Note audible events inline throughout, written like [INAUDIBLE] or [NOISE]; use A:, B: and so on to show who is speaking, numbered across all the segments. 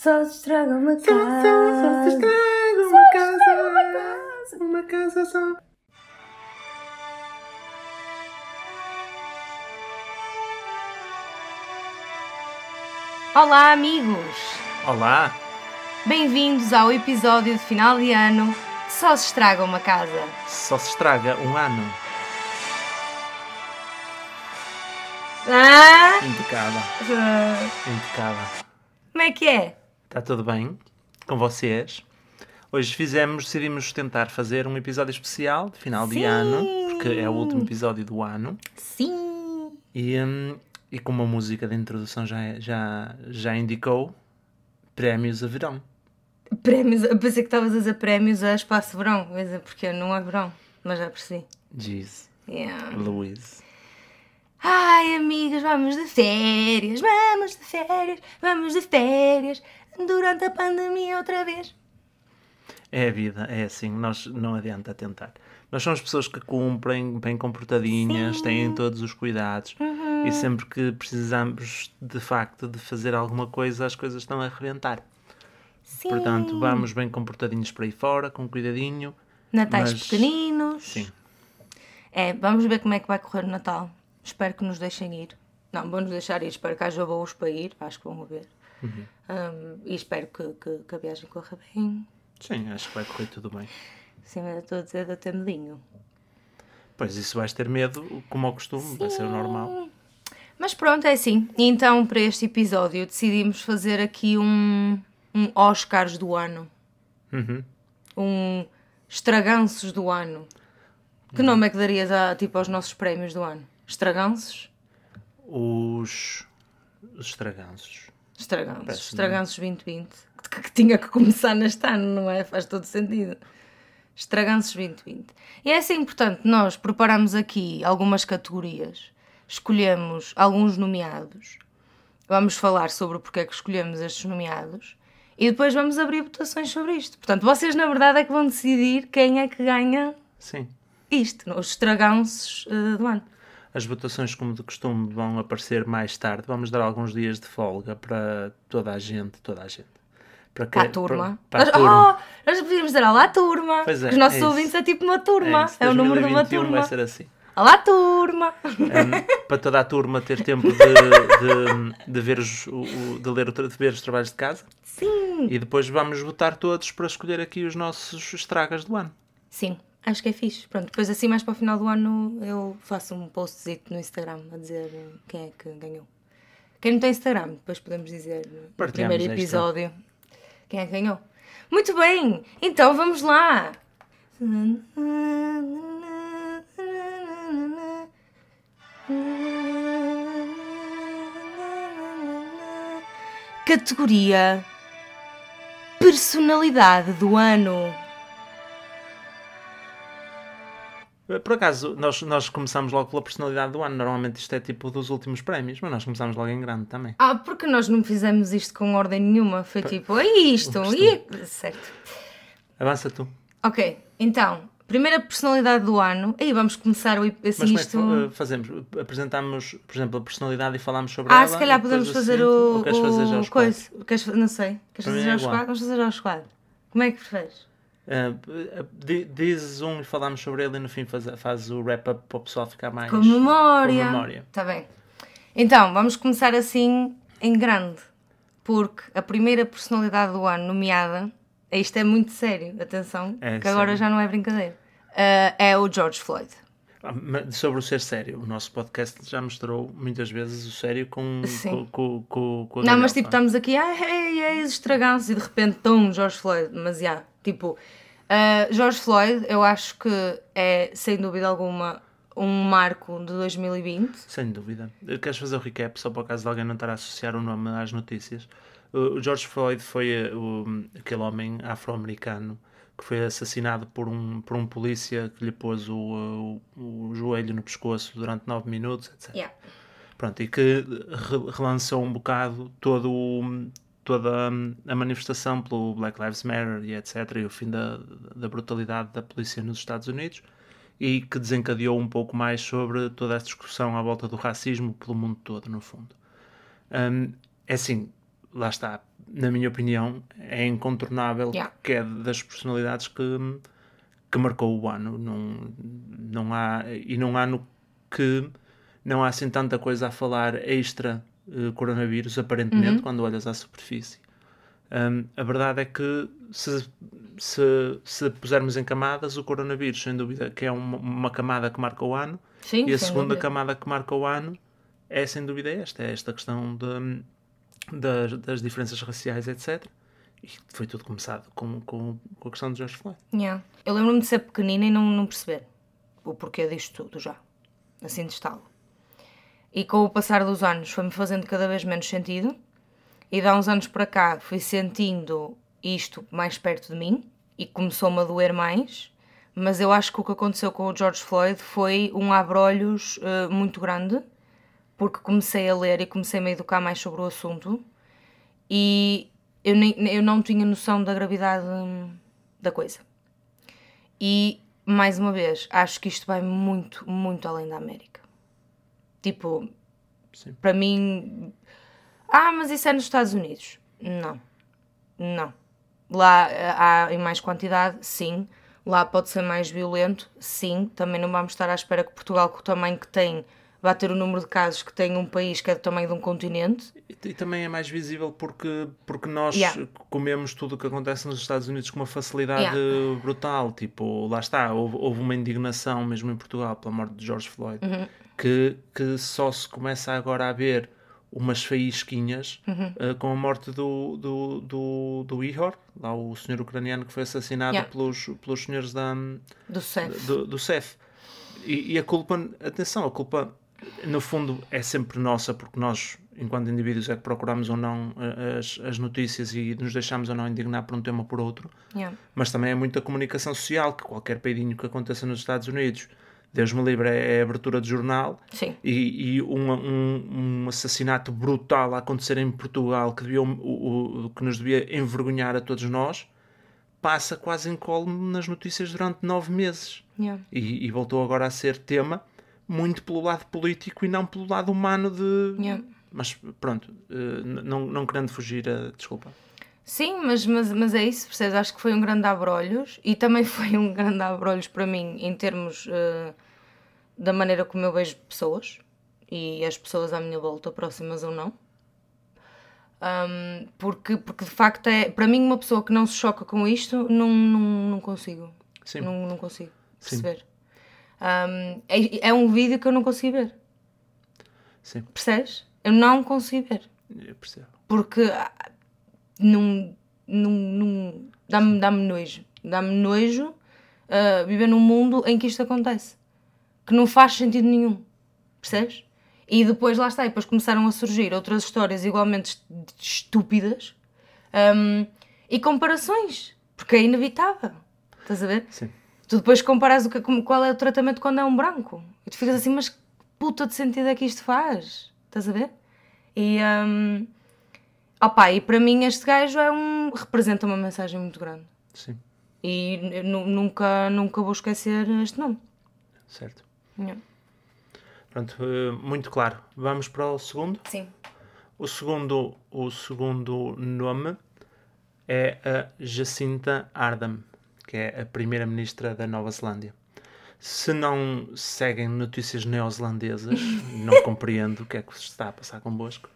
A: Só se estraga uma casa.
B: Só se estraga uma casa. Uma casa só.
A: Olá, amigos!
B: Olá.
A: Bem-vindos ao episódio de final de ano de Só se estraga uma casa.
B: Só se estraga um ano.
A: Ah!
B: Impecável.
A: Ah,
B: Impecável.
A: Como é que é?
B: Está tudo bem com vocês? Hoje fizemos, decidimos tentar fazer um episódio especial de final de
A: Sim.
B: ano, porque é o último episódio do ano.
A: Sim!
B: E, hum, e como a música de introdução já, já, já indicou, prémios a verão.
A: Prémios, eu pensei que estavas a dizer prémios a espaço verão, mas é porque não é verão, mas já percebi.
B: Diz
A: Yeah.
B: Luís.
A: Ai, amigas, vamos de férias, vamos de férias, vamos de férias, durante a pandemia outra vez.
B: É a vida, é assim, nós não adianta tentar. Nós somos pessoas que cumprem, bem comportadinhas, têm todos os cuidados e sempre que precisamos de facto de fazer alguma coisa, as coisas estão a arrebentar.
A: Sim.
B: Portanto, vamos bem comportadinhos para aí fora, com cuidadinho.
A: Natais
B: mas-
A: pequeninos.
B: Sim,
A: É, vamos ver como é que vai correr o Natal. Espero que nos deixem ir. Não, vão-nos deixar ir. Espero que haja voos para ir. Acho que vão haver.
B: Uhum.
A: Um, e espero que, que, que a viagem corra bem.
B: sim, acho que vai correr tudo bem.
A: Sim, mas eu estou a dizer da medinho.
B: Pois isso vais ter medo, como ao costume, vai ser o normal.
A: Mas pronto, é assim. Então, para este episódio, decidimos fazer aqui um, um Oscars do ano.
B: Uhum.
A: Um Estraganços do ano. Que nome é que darias a, tipo, aos nossos prémios do ano? Estraganços?
B: Os, os estraganços.
A: Estraganços. Estraganços 2020. Que, que tinha que começar neste ano, não é? Faz todo sentido. Estraganços 2020. E é assim, portanto, nós preparamos aqui algumas categorias, escolhemos alguns nomeados, vamos falar sobre o porquê que escolhemos estes nomeados e depois vamos abrir votações sobre isto. Portanto, vocês na verdade é que vão decidir quem é que ganha
B: Sim.
A: isto, os estraganços eh, do ano.
B: As votações, como de costume, vão aparecer mais tarde. Vamos dar alguns dias de folga para toda a gente, toda a gente. Para, que-
A: Para a turma.
B: Para, para
A: nós,
B: a turma.
A: Oh, nós podíamos dizer olá turma.
B: Pois é,
A: Os nossos
B: é
A: ouvintes é tipo uma turma.
B: isso,
A: É, o número de uma
B: 2021
A: turma.
B: vai ser assim.
A: Olá turma.
B: Um, [LAUGHS] para toda a turma ter tempo de, de, de ver, os, o, de, ler, de ver os trabalhos de casa.
A: Sim.
B: E depois vamos votar todos para escolher aqui os nossos estragas do ano.
A: Sim, acho que é fixe. Pronto, depois assim mais para o final do ano eu faço um postzito no Instagram a dizer quem é que ganhou. Quem não tem Instagram, depois podemos dizer no primeiro
B: esta.
A: episódio quem é que ganhou. Muito bem, então vamos lá. Categoria Personalidade do ano.
B: Por acaso, nós, nós começamos logo pela personalidade do ano. Normalmente isto é tipo dos últimos prémios, mas nós começamos logo em grande também.
A: Ah, porque nós não fizemos isto com ordem nenhuma. Foi tipo, é isto, e... Certo.
B: Avança tu.
A: Ok, então, primeira personalidade do ano. Aí vamos começar o, assim,
B: Mas como é que
A: isto...
B: uh, fazemos? Apresentamos, por exemplo, a personalidade e falamos sobre
A: Ah,
B: ela?
A: se calhar podemos fazer o,
B: Ou queres fazer já
A: o
B: os
A: coisa. Queres, não sei. Queres fazer
B: é
A: aos
B: igual.
A: quadros? Vamos fazer aos quadros. Como é que preferes?
B: Uh, di- dizes um e falamos sobre ele e no fim faz, faz o wrap-up para o pessoal ficar mais...
A: Com memória.
B: Com memória.
A: Tá bem. Então, vamos começar assim em grande. Porque a primeira personalidade do ano nomeada, isto é muito sério, atenção,
B: É
A: que agora
B: sério.
A: já não é brincadeira, ah, é o George Floyd.
B: Sobre o ser sério, o nosso podcast já mostrou muitas vezes o sério com,
A: Sim.
B: com, com, com
A: Não, mas tipo, estamos aqui, ah, ei, estragados, e de repente, tão George Floyd, mas já, tipo, ah, George Floyd, eu acho que é, sem dúvida alguma, um marco de 2020.
B: Sem dúvida. Queres fazer o recap só para o caso de alguém não estar a associar o nome às notícias? O George Floyd foi eh, o- aquele homem afro-americano que foi assassinado por um, por um polícia que lhe pôs o, o, o joelho no pescoço durante nove minutos, etc.
A: Yeah.
B: Pronto, e que re- relançou um bocado todo o- toda a manifestação pelo Black Lives Matter e etc. e o fim da, da brutalidade da polícia nos Estados Unidos e que desencadeou um pouco mais sobre toda essa discussão à volta do racismo pelo mundo todo, no fundo. Hum, é assim, lá está, na minha opinião, é incontornável
A: Yeah.
B: que é das personalidades que, que marcou o ano. Não, não há, e não há no que não há assim tanta coisa a falar extra eh, coronavírus, aparentemente, quando olhas à superfície. Hum, a verdade é que se, se, se pusermos em camadas, o coronavírus, sem dúvida, que é uma, uma camada que marca o ano,
A: Sim,
B: e a segunda
A: dúvida.
B: camada que marca o ano é sem dúvida esta, é esta questão de, das, das diferenças raciais, etc. E foi tudo começado com, com, com a questão de George Floyd.
A: Yeah. Eu lembro-me de ser pequenina e não, não perceber o porquê disto tudo já. Assim de estalo. E com o passar dos anos foi-me fazendo cada vez menos sentido. E de há uns anos para cá fui sentindo isto mais perto de mim e começou-me a doer mais. Mas eu acho que o que aconteceu com o George Floyd foi um abrolhos eh, muito grande, porque comecei a ler e comecei a me educar mais sobre o assunto e eu, nem, eu não tinha noção da gravidade hum, da coisa. E, mais uma vez, acho que isto vai muito, muito além da América. Tipo,
B: Sim.
A: para mim. Ah, mas isso é nos Estados Unidos. Não. Não. Lá eh, há em mais quantidade, sim. Lá pode ser mais violento, sim. Também não vamos estar à espera que Portugal, com o tamanho que tem, vá ter o número de casos que tem um país que é do tamanho de um continente.
B: E, e também é mais visível porque, porque nós
A: Yeah.
B: comemos tudo o que acontece nos Estados Unidos com uma facilidade
A: Yeah.
B: brutal. Tipo, lá está, houve, houve uma indignação mesmo em Portugal pela morte de George Floyd
A: Uhum.
B: Que, que só se começa agora a ver umas faísquinhas
A: Uhum.
B: eh, com a morte do, do, do, do Ihor, lá o senhor ucraniano que foi assassinado
A: Yeah.
B: pelos, pelos senhores da,
A: Do CEF.
B: do, do CEF. E, e a culpa, atenção, a culpa no fundo é sempre nossa, porque nós, enquanto indivíduos, é que procuramos ou não eh, as, as notícias e nos deixamos ou não indignar por um tema ou por outro,
A: Yeah.
B: mas também é muita comunicação social, que qualquer peidinho que aconteça nos Estados Unidos, Deus me livre, é a abertura de jornal,
A: Sim.
B: e, e um, um, um assassinato brutal a acontecer em Portugal que, devia, o, o- que nos devia envergonhar a todos nós, passa quase incólume nas notícias durante nove meses
A: Yeah.
B: e, e voltou agora a ser tema muito pelo lado político e não pelo lado humano de.
A: Yeah.
B: Mas pronto, eh, não, não querendo fugir a. Desculpa.
A: Sim, mas, mas, mas é isso, percebes? Acho que foi um grande abrolhos e também [LAUGHS] foi um grande abrolhos para mim em termos eh, da maneira como eu vejo pessoas e as pessoas à minha volta, próximas ou não. Ahm, porque, porque de facto é, para mim, uma pessoa que não se choca com isto, não, não, não consigo.
B: Sim.
A: Não, não consigo perceber. Ahm, é, é um vídeo que eu não consigo ver,
B: Sim,
A: percebes? Eu não consigo ver
B: eu percebo.
A: porque não, não, não dá-me dá nojo. Dá-me nojo ah, viver num mundo em que isto acontece. Que não faz sentido nenhum. Percebes? E depois, lá está, e depois começaram a surgir outras histórias igualmente est- estúpidas ahm, e comparações, porque é inevitável. Estás a ver?
B: Sim.
A: Tu depois comparas o que, como- qual é o tratamento quando é um branco. E tu ficas assim, mas que puta de sentido é que isto faz? Estás a ver? E, um, opa, e para mim este gajo é um, representa uma mensagem muito grande.
B: Sim,
A: E nunca, nunca vou esquecer este nome.
B: certo.
A: Yeah.
B: Pronto, eh, muito claro. Vamos para o segundo.
A: Sim.
B: O segundo, o segundo nome é a Jacinta Ardern, que é a primeira-ministra da Nova Zelândia. Se não seguem notícias neozelandesas, [LAUGHS] não compreendo o que é que se está a passar convosco.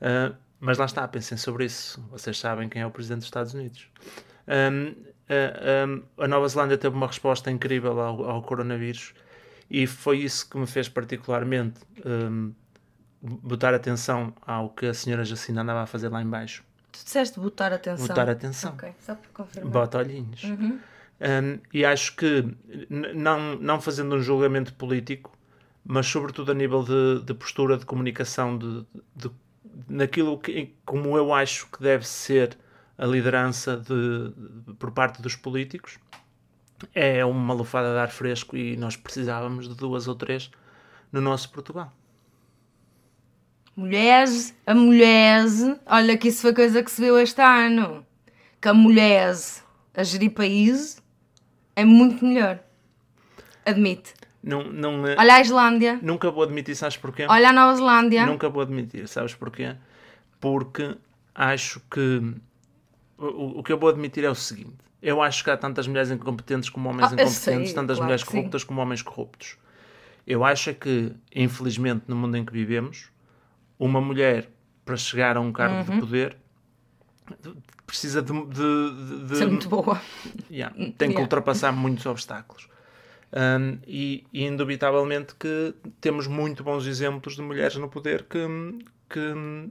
B: Ah, mas lá está, pensem sobre isso. Vocês sabem quem é o presidente dos Estados Unidos. Ah, ahm, a Nova Zelândia teve uma resposta incrível ao, ao coronavírus e foi isso que me fez particularmente ahm, botar atenção ao que a senhora Jacinta andava a fazer lá em baixo.
A: Tu disseste botar atenção.
B: Botar atenção.
A: Ok, só para confirmar.
B: Bota olhinhos.
A: Uhum.
B: Um, e acho que, não, não fazendo um julgamento político, mas sobretudo a nível de, de postura de comunicação, de, de- naquilo que, como eu acho que deve ser a liderança de, de- por parte dos políticos, é uma lufada de ar fresco e nós precisávamos de duas ou três no nosso Portugal.
A: Mulheres, a mulheres, olha que isso foi coisa que se viu este ano. Que a mulheres a gerir país é muito melhor. Admite.
B: Não, não,
A: Olha a Islândia,
B: nunca vou admitir, sabes porquê?
A: olha a Nova Zelândia.
B: Nunca vou admitir, sabes porquê? Porque acho que o, o que eu vou admitir é o seguinte: eu acho que há tantas mulheres incompetentes como homens
A: Ah,
B: incompetentes,
A: sei,
B: tantas
A: claro
B: mulheres corruptas como homens corruptos. Eu acho é que, infelizmente, no mundo em que vivemos, uma mulher para chegar a um cargo
A: Uhum.
B: de poder precisa de, de- de- de-
A: é muito boa.
B: Yeah, [LAUGHS] tem que
A: Yeah.
B: ultrapassar muitos obstáculos. Um, e, e indubitavelmente que temos muito bons exemplos de mulheres no poder que, que,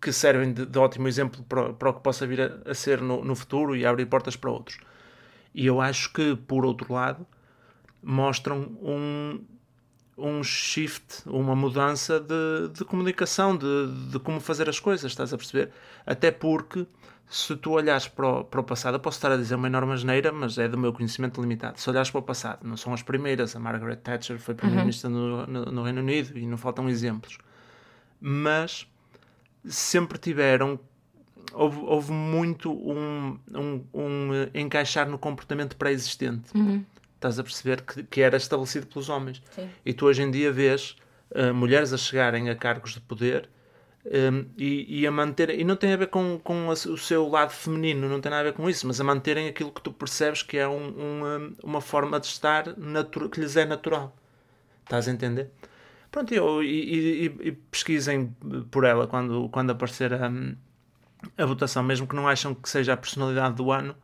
B: que servem de, de ótimo exemplo para, para o que possa vir a, a ser no, no futuro e abrir portas para outros. E eu acho que, por outro lado, mostram um, um shift, uma mudança de, de comunicação, de, de como fazer as coisas, estás a perceber? Até porque, se tu olhares para o, para o passado, eu posso estar a dizer uma enorme asneira, mas é do meu conhecimento limitado. Se olhares para o passado, não são as primeiras, a Margaret Thatcher foi Primeira-Ministra no, no, no Reino Unido e não faltam exemplos. Mas sempre tiveram houve, houve muito um, um, um, encaixar no comportamento pré-existente. Estás a perceber que, que era estabelecido pelos homens.
A: Sim.
B: E tu hoje em dia vês eh, mulheres a chegarem a cargos de poder um, e, e a manter e não tem a ver com, com o seu lado feminino, não tem nada a ver com isso, mas a manterem aquilo que tu percebes que é um- uma, uma forma de estar que lhes é natural. Estás a entender? Pronto, eu, e, e- e- e pesquisem por ela quando, quando aparecer a, a votação, mesmo que não acham que seja a personalidade do ano,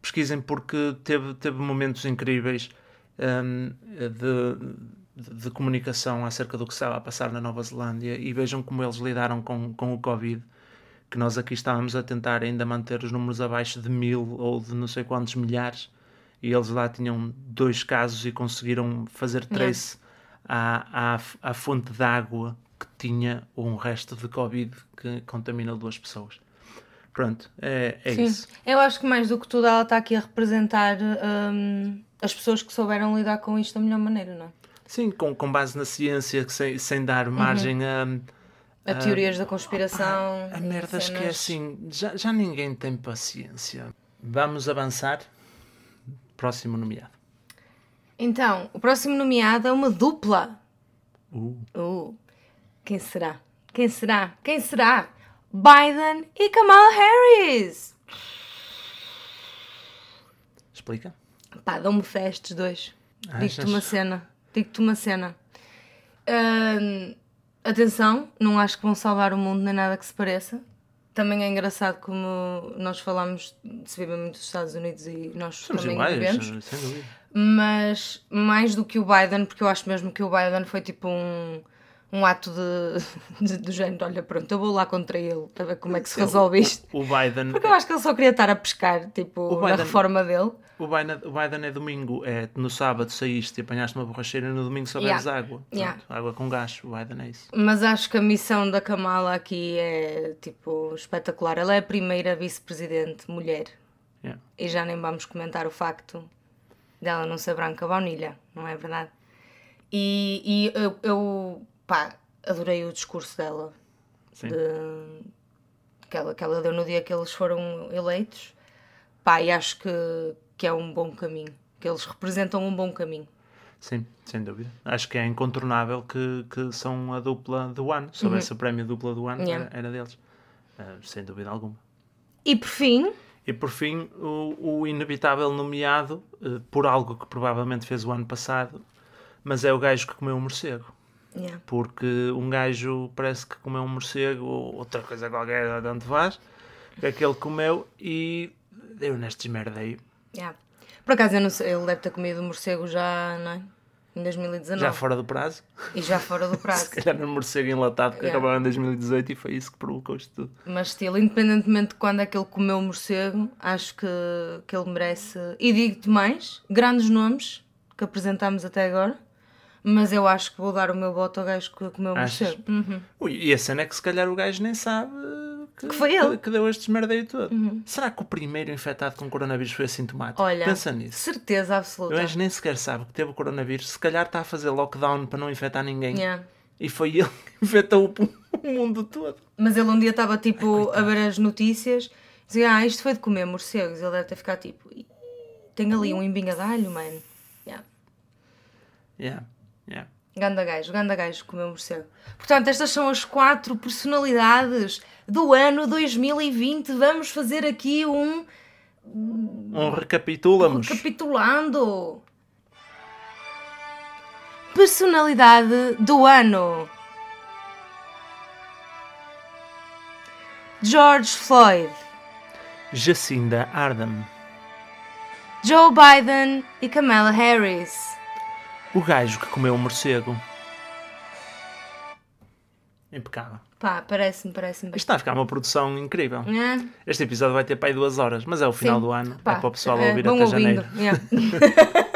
B: pesquisem porque teve, teve momentos incríveis hum, de, de, de comunicação acerca do que estava a passar na Nova Zelândia e vejam como eles lidaram com, com o Covid, que nós aqui estávamos a tentar ainda manter os números abaixo de mil ou de não sei quantos milhares e eles lá tinham dois casos e conseguiram fazer trace à, à, à fonte de água que tinha um resto de Covid que contaminou duas pessoas. Pronto, é, é
A: Sim.
B: isso.
A: Eu acho que mais do que tudo ela está aqui a representar hum, as pessoas que souberam lidar com isto da melhor maneira, não é?
B: Sim, com, com base na ciência, sem, sem dar margem a,
A: A teorias da conspiração.
B: a
A: e
B: merdas que é assim. Já, já ninguém tem paciência. Vamos avançar. Próximo nomeado.
A: Então, o próximo nomeado é uma dupla.
B: Uh,
A: Uh, quem será? Quem será? Quem será? Biden e Kamala Harris.
B: explica.
A: Pá, dão-me fé estes dois. Digo-te
B: Achas?
A: uma cena. Digo-te uma cena. Ahn, atenção, não acho que vão salvar o mundo nem nada que se pareça. Também é engraçado como nós falamos, se vive muito nos Estados Unidos e nós
B: Somos
A: também
B: iguais,
A: vivemos.
B: sem dúvida.
A: Mas mais do que o Biden, porque eu acho mesmo que o Biden foi tipo um, um ato de, [LAUGHS] de, do género: olha, pronto, eu vou lá contra ele a ver como é que se resolve isto.
B: O Biden,
A: Porque eu acho que ele só queria estar a pescar, tipo,
B: O
A: na reforma dele.
B: O, Biden, o Biden é domingo. É no sábado saíste e apanhaste uma borracheira e no domingo só bebes
A: Yeah.
B: água. Pronto,
A: Yeah.
B: Água com gás. O Biden é isso.
A: Mas acho que a missão da Kamala aqui é, tipo, espetacular. Ela é a primeira vice-presidente mulher.
B: Yeah.
A: E já nem vamos comentar o facto dela não ser branca baunilha, não é verdade? E, e eu, eu, pá, adorei o discurso dela.
B: Sim.
A: de- que, ela, que ela deu no dia que eles foram eleitos. Pá, e acho que, que é um bom caminho. Que eles representam um bom caminho.
B: Sim, sem dúvida. Acho que é incontornável que, que são a dupla do ano. Se houvesse o prémio dupla do ano,
A: Uhum. Yeah.
B: era, era deles. Ah, sem dúvida alguma.
A: E por fim,
B: E por fim, o, o inevitável nomeado eh, por algo que provavelmente fez o ano passado, mas é o gajo que comeu um morcego.
A: yeah,
B: Porque um gajo parece que comeu um morcego ou outra coisa qualquer, tanto faz, que aquele comeu e deu nestes merda aí.
A: Yeah. por acaso eu não sei, ele deve ter comido morcego já, não é? Em 2019.
B: Já fora do prazo,
A: E já fora do [LAUGHS] prazo.
B: se calhar no morcego enlatado que
A: Yeah.
B: acabou em 2018 e foi isso que provocou isto tudo.
A: Mas, estilo, independentemente de quando é que ele comeu o morcego, acho que, que ele merece. E digo-te mais: grandes nomes que apresentámos até agora, mas eu acho que vou dar o meu voto ao gajo que comeu o morcego. Uhum.
B: Ui, e a cena é que se calhar o gajo nem sabe que,
A: Que foi ele. Uhum.
B: que, que deu estes merdeio todo. Será que o primeiro infectado com coronavírus foi assintomático?
A: Olha,
B: Pensa nisso.
A: certeza absoluta.
B: gajo nem sequer sabe que teve o coronavírus. Se calhar está a fazer lockdown para não infectar ninguém.
A: Yeah.
B: E foi ele que [LAUGHS] infectou o, mundo todo.
A: Mas ele um dia estava tipo a ver as notícias dizia: Ah, isto foi de comer morcegos. Ele deve ter ficado tipo: "Ih, Tem ali um embinha de alho, mano. Yeah.
B: Yeah, yeah.
A: Ganda gajo, ganda gajo comeu morcego. Portanto, estas são as quatro personalidades do ano 2020. Vamos fazer aqui um.
B: Um recapitulamos.
A: Recapitulando. Personalidade do ano. George Floyd,
B: Jacinda Ardern.
A: Joe Biden e Kamala Harris.
B: O gajo que comeu o morcego. Impecável.
A: Pá, parece-me, parece-me
B: Isto está a ficar uma produção incrível.
A: É?
B: Este episódio vai ter para aí duas horas, mas é o final
A: Sim.
B: do ano.
A: Pá,
B: é para o pessoal
A: é,
B: ouvir até
A: ouvindo,
B: janeiro.
A: yeah. [LAUGHS]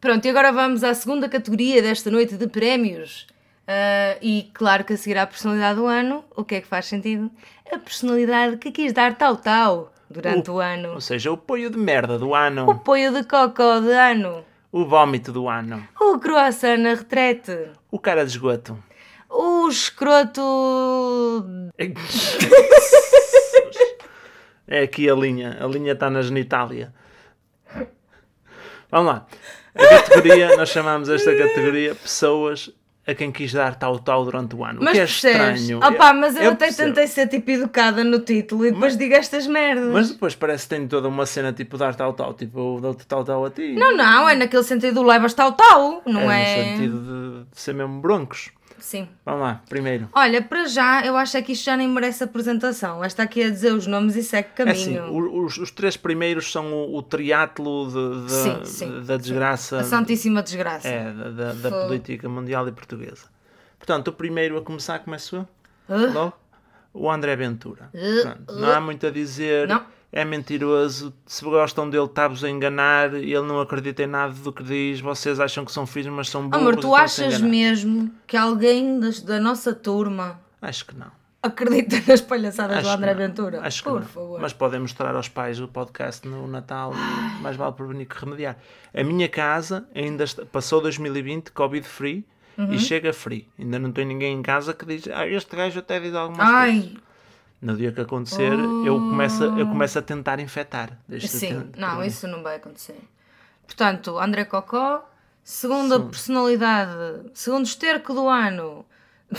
A: Pronto, e agora vamos à segunda categoria desta noite de prémios. Ah, e claro que a seguir à personalidade do ano, o que é que faz sentido? A personalidade que quis dar tal-tal durante o, ano.
B: Ou seja, o poio de merda do
A: O
B: ano.
A: apoio de cocó de ano.
B: O vómito do ano.
A: O croissant na retrete.
B: O cara de esgoto.
A: O escroto. [LAUGHS]
B: É aqui a linha. A linha está na genitália. Vamos lá. A categoria, nós chamamos esta categoria pessoas a quem quis dar tal tal durante o ano. o
A: Mas
B: que é
A: percebes?
B: estranho.
A: Opa, mas eu, até
B: percebo.
A: tentei ser tipo educada no título e depois digo estas merdas.
B: Mas depois parece que tem toda uma cena tipo dar tal tal, tipo eu dou-te tal tal a ti.
A: Não, não, é naquele sentido do levas tal tal, não
B: é
A: é?
B: no sentido de, de ser mesmo broncos.
A: Sim.
B: Vamos lá, primeiro.
A: Olha, para já, eu acho é que isto já nem merece apresentação. Esta aqui a dizer os nomes e segue
B: É assim,
A: caminho.
B: os, os três primeiros são o, o de- de-
A: Sim, sim,
B: da desgraça
A: A santíssima desgraça.
B: é, da, da- política mundial e portuguesa. Portanto, o primeiro a começar começo eu.
A: Uh.
B: Logo, o André Ventura.
A: Uh,
B: Pronto, não há muito a dizer.
A: Não.
B: É mentiroso. Se gostam dele, está-vos a enganar. Ele não acredita em nada do que diz. Vocês acham que são filhos, mas são burros.
A: Amor, tu achas mesmo que alguém das- da nossa turma
B: Acho que não.
A: acredita nas palhaçadas do
B: Acho
A: André
B: que não.
A: Ventura?
B: Acho que
A: Por
B: não.
A: favor.
B: Mas podem mostrar aos pais o podcast no Natal e mais vale prevenir que remediar. A minha casa ainda está- passou 2020 Covid free
A: Uhum.
B: e chega free. Ainda não tem ninguém em casa que diz ah, este gajo até diz algumas coisas. No dia que acontecer, eu, começo, a- eu começo a tentar infectar.
A: Sim, não, isso não vai acontecer. Portanto, André Cocó, segunda personalidade, segundo esterco do ano, [LAUGHS]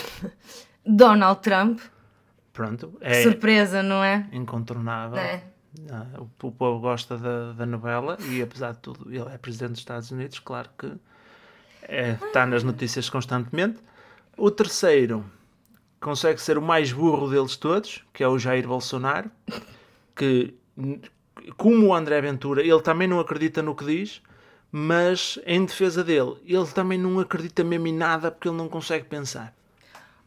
A: Donald Trump.
B: Pronto, é
A: surpresa, não é?
B: incontornável.
A: É.
B: O, o povo gosta da, da novela e, apesar de tudo, ele é presidente dos Estados Unidos, claro que é, está nas notícias constantemente. O terceiro consegue ser o mais burro deles todos, que é o Jair Bolsonaro, que, como o André Ventura, ele também não acredita no que diz, mas em defesa dele, ele também não acredita mesmo em nada porque ele não consegue pensar.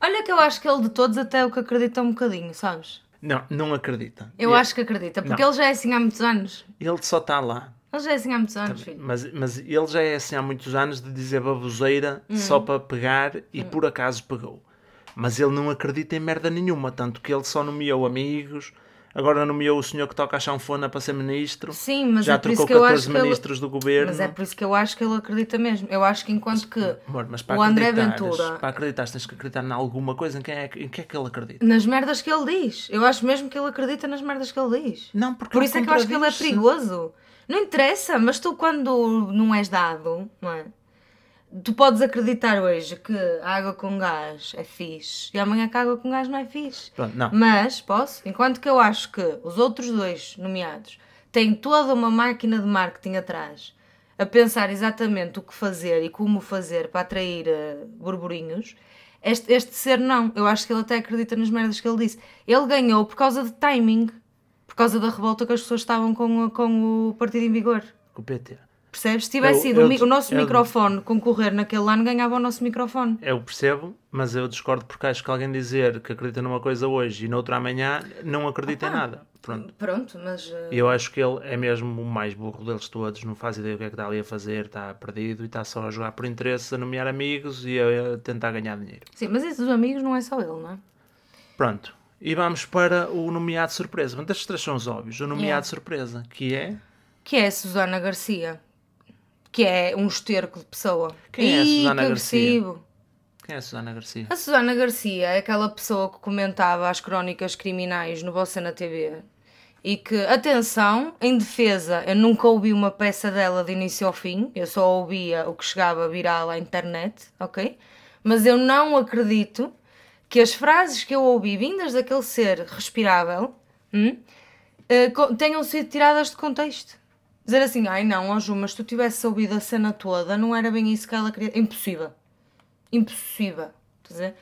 A: Olha que eu acho que ele de todos até é o que acredita um bocadinho, sabes?
B: Não, não acredita.
A: Eu
B: ele,
A: acho que acredita, porque
B: Não.
A: ele já é assim há muitos anos.
B: ele só está lá.
A: Ele já é assim há muitos anos, filho.
B: Mas, mas ele já é assim há muitos anos de dizer baboseira
A: Hum.
B: só para pegar e por acaso pegou. Mas ele não acredita em merda nenhuma, tanto que ele só nomeou amigos, agora nomeou o senhor que toca a chanfona para ser ministro,
A: Sim, mas
B: já
A: é
B: trocou
A: isso que eu
B: 14
A: acho que ele...
B: ministros do governo.
A: Mas é por isso que eu acho que ele acredita mesmo. Eu acho que enquanto que
B: Amor, mas para
A: o André Ventura,
B: Para acreditar, tens que acreditar em alguma coisa, em, quem é, que- em que é que ele acredita?
A: nas merdas que ele diz, eu acho mesmo que ele acredita nas merdas que ele diz.
B: Não, porque
A: Por isso é que eu acho que ele é perigoso. Não interessa, mas tu quando não és dado, não é? Tu podes acreditar hoje que a água com gás é fixe e amanhã que a água com gás não é fixe.
B: Pronto, não.
A: Mas, posso? Enquanto que eu acho que os outros dois nomeados têm toda uma máquina de marketing atrás a pensar exatamente o que fazer e como fazer para atrair eh, burburinhos, este, este ser não. Eu acho que ele até acredita nas merdas que ele disse. Ele ganhou por causa de timing, por causa da revolta que as pessoas estavam com, o- com o partido em vigor.
B: Com o PT.
A: Percebes? Se tivesse
B: Eu-
A: sido
B: eu
A: o, o nosso
B: eu-
A: microfone concorrer naquele ano, ganhava o nosso microfone.
B: Eu percebo, mas eu discordo porque acho que alguém dizer que acredita numa coisa hoje e noutra amanhã não acredita em nada. Pronto.
A: Pronto, mas. eh,
B: eu acho que ele é mesmo o mais burro deles todos, não faz ideia o que é que está ali a fazer, está perdido e está só a jogar por interesse, a nomear amigos e a, a tentar ganhar dinheiro.
A: Sim, mas dos amigos não é só ele, não é?
B: Pronto. E vamos para o nomeado surpresa. Portanto, estes três são os óbvios. O nomeado
A: Yeah.
B: surpresa, que é.
A: Que é a Susana Garcia. Que é um esterco de pessoa.
B: Quem é a Susana
A: que
B: Garcia? Quem é a Susana Garcia?
A: A Susana Garcia é aquela pessoa que comentava as crónicas criminais no Você na TV E que, atenção, em defesa, eu nunca ouvi uma peça dela de início ao fim, eu só ouvia o que chegava viral à internet, ok? Mas eu não acredito que as frases que eu ouvi vindas daquele ser respirável hum, eh, tenham sido tiradas de contexto. Dizer assim, ai não, ó Ju, mas se tu tivesse ouvido a cena toda, não era bem isso que ela queria. Impossível. Impossível. A dizer?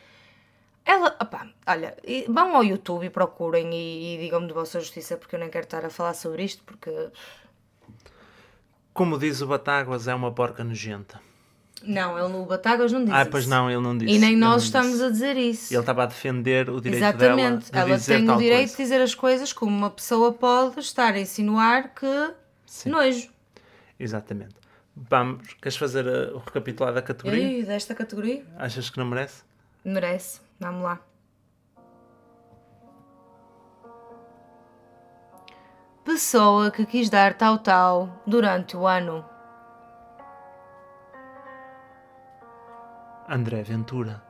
A: Ela, opá, olha, vão ao YouTube e procurem e, e digam-me de vossa justiça, porque eu nem quero estar a falar sobre isto, porque.
B: Como diz o Batáguas, é uma porca nojenta.
A: Não, ele no Batáguas não diz
B: Ah,
A: isso.
B: pois não, ele não disse.
A: E nem
B: ele
A: nós estamos
B: disse.
A: a dizer isso.
B: Ele estava a defender o direito
A: Exatamente.
B: dela de
A: Ela tem o direito
B: coisa.
A: de dizer as coisas como uma pessoa pode estar a insinuar que.
B: Sim.
A: Nojo.
B: Exatamente. Vamos, queres fazer uh, o recapitulado da categoria?
A: Ei, desta categoria?
B: Achas que não merece?
A: Merece. Vamos lá. Pessoa que quis dar tal-tal durante o ano.
B: André Ventura,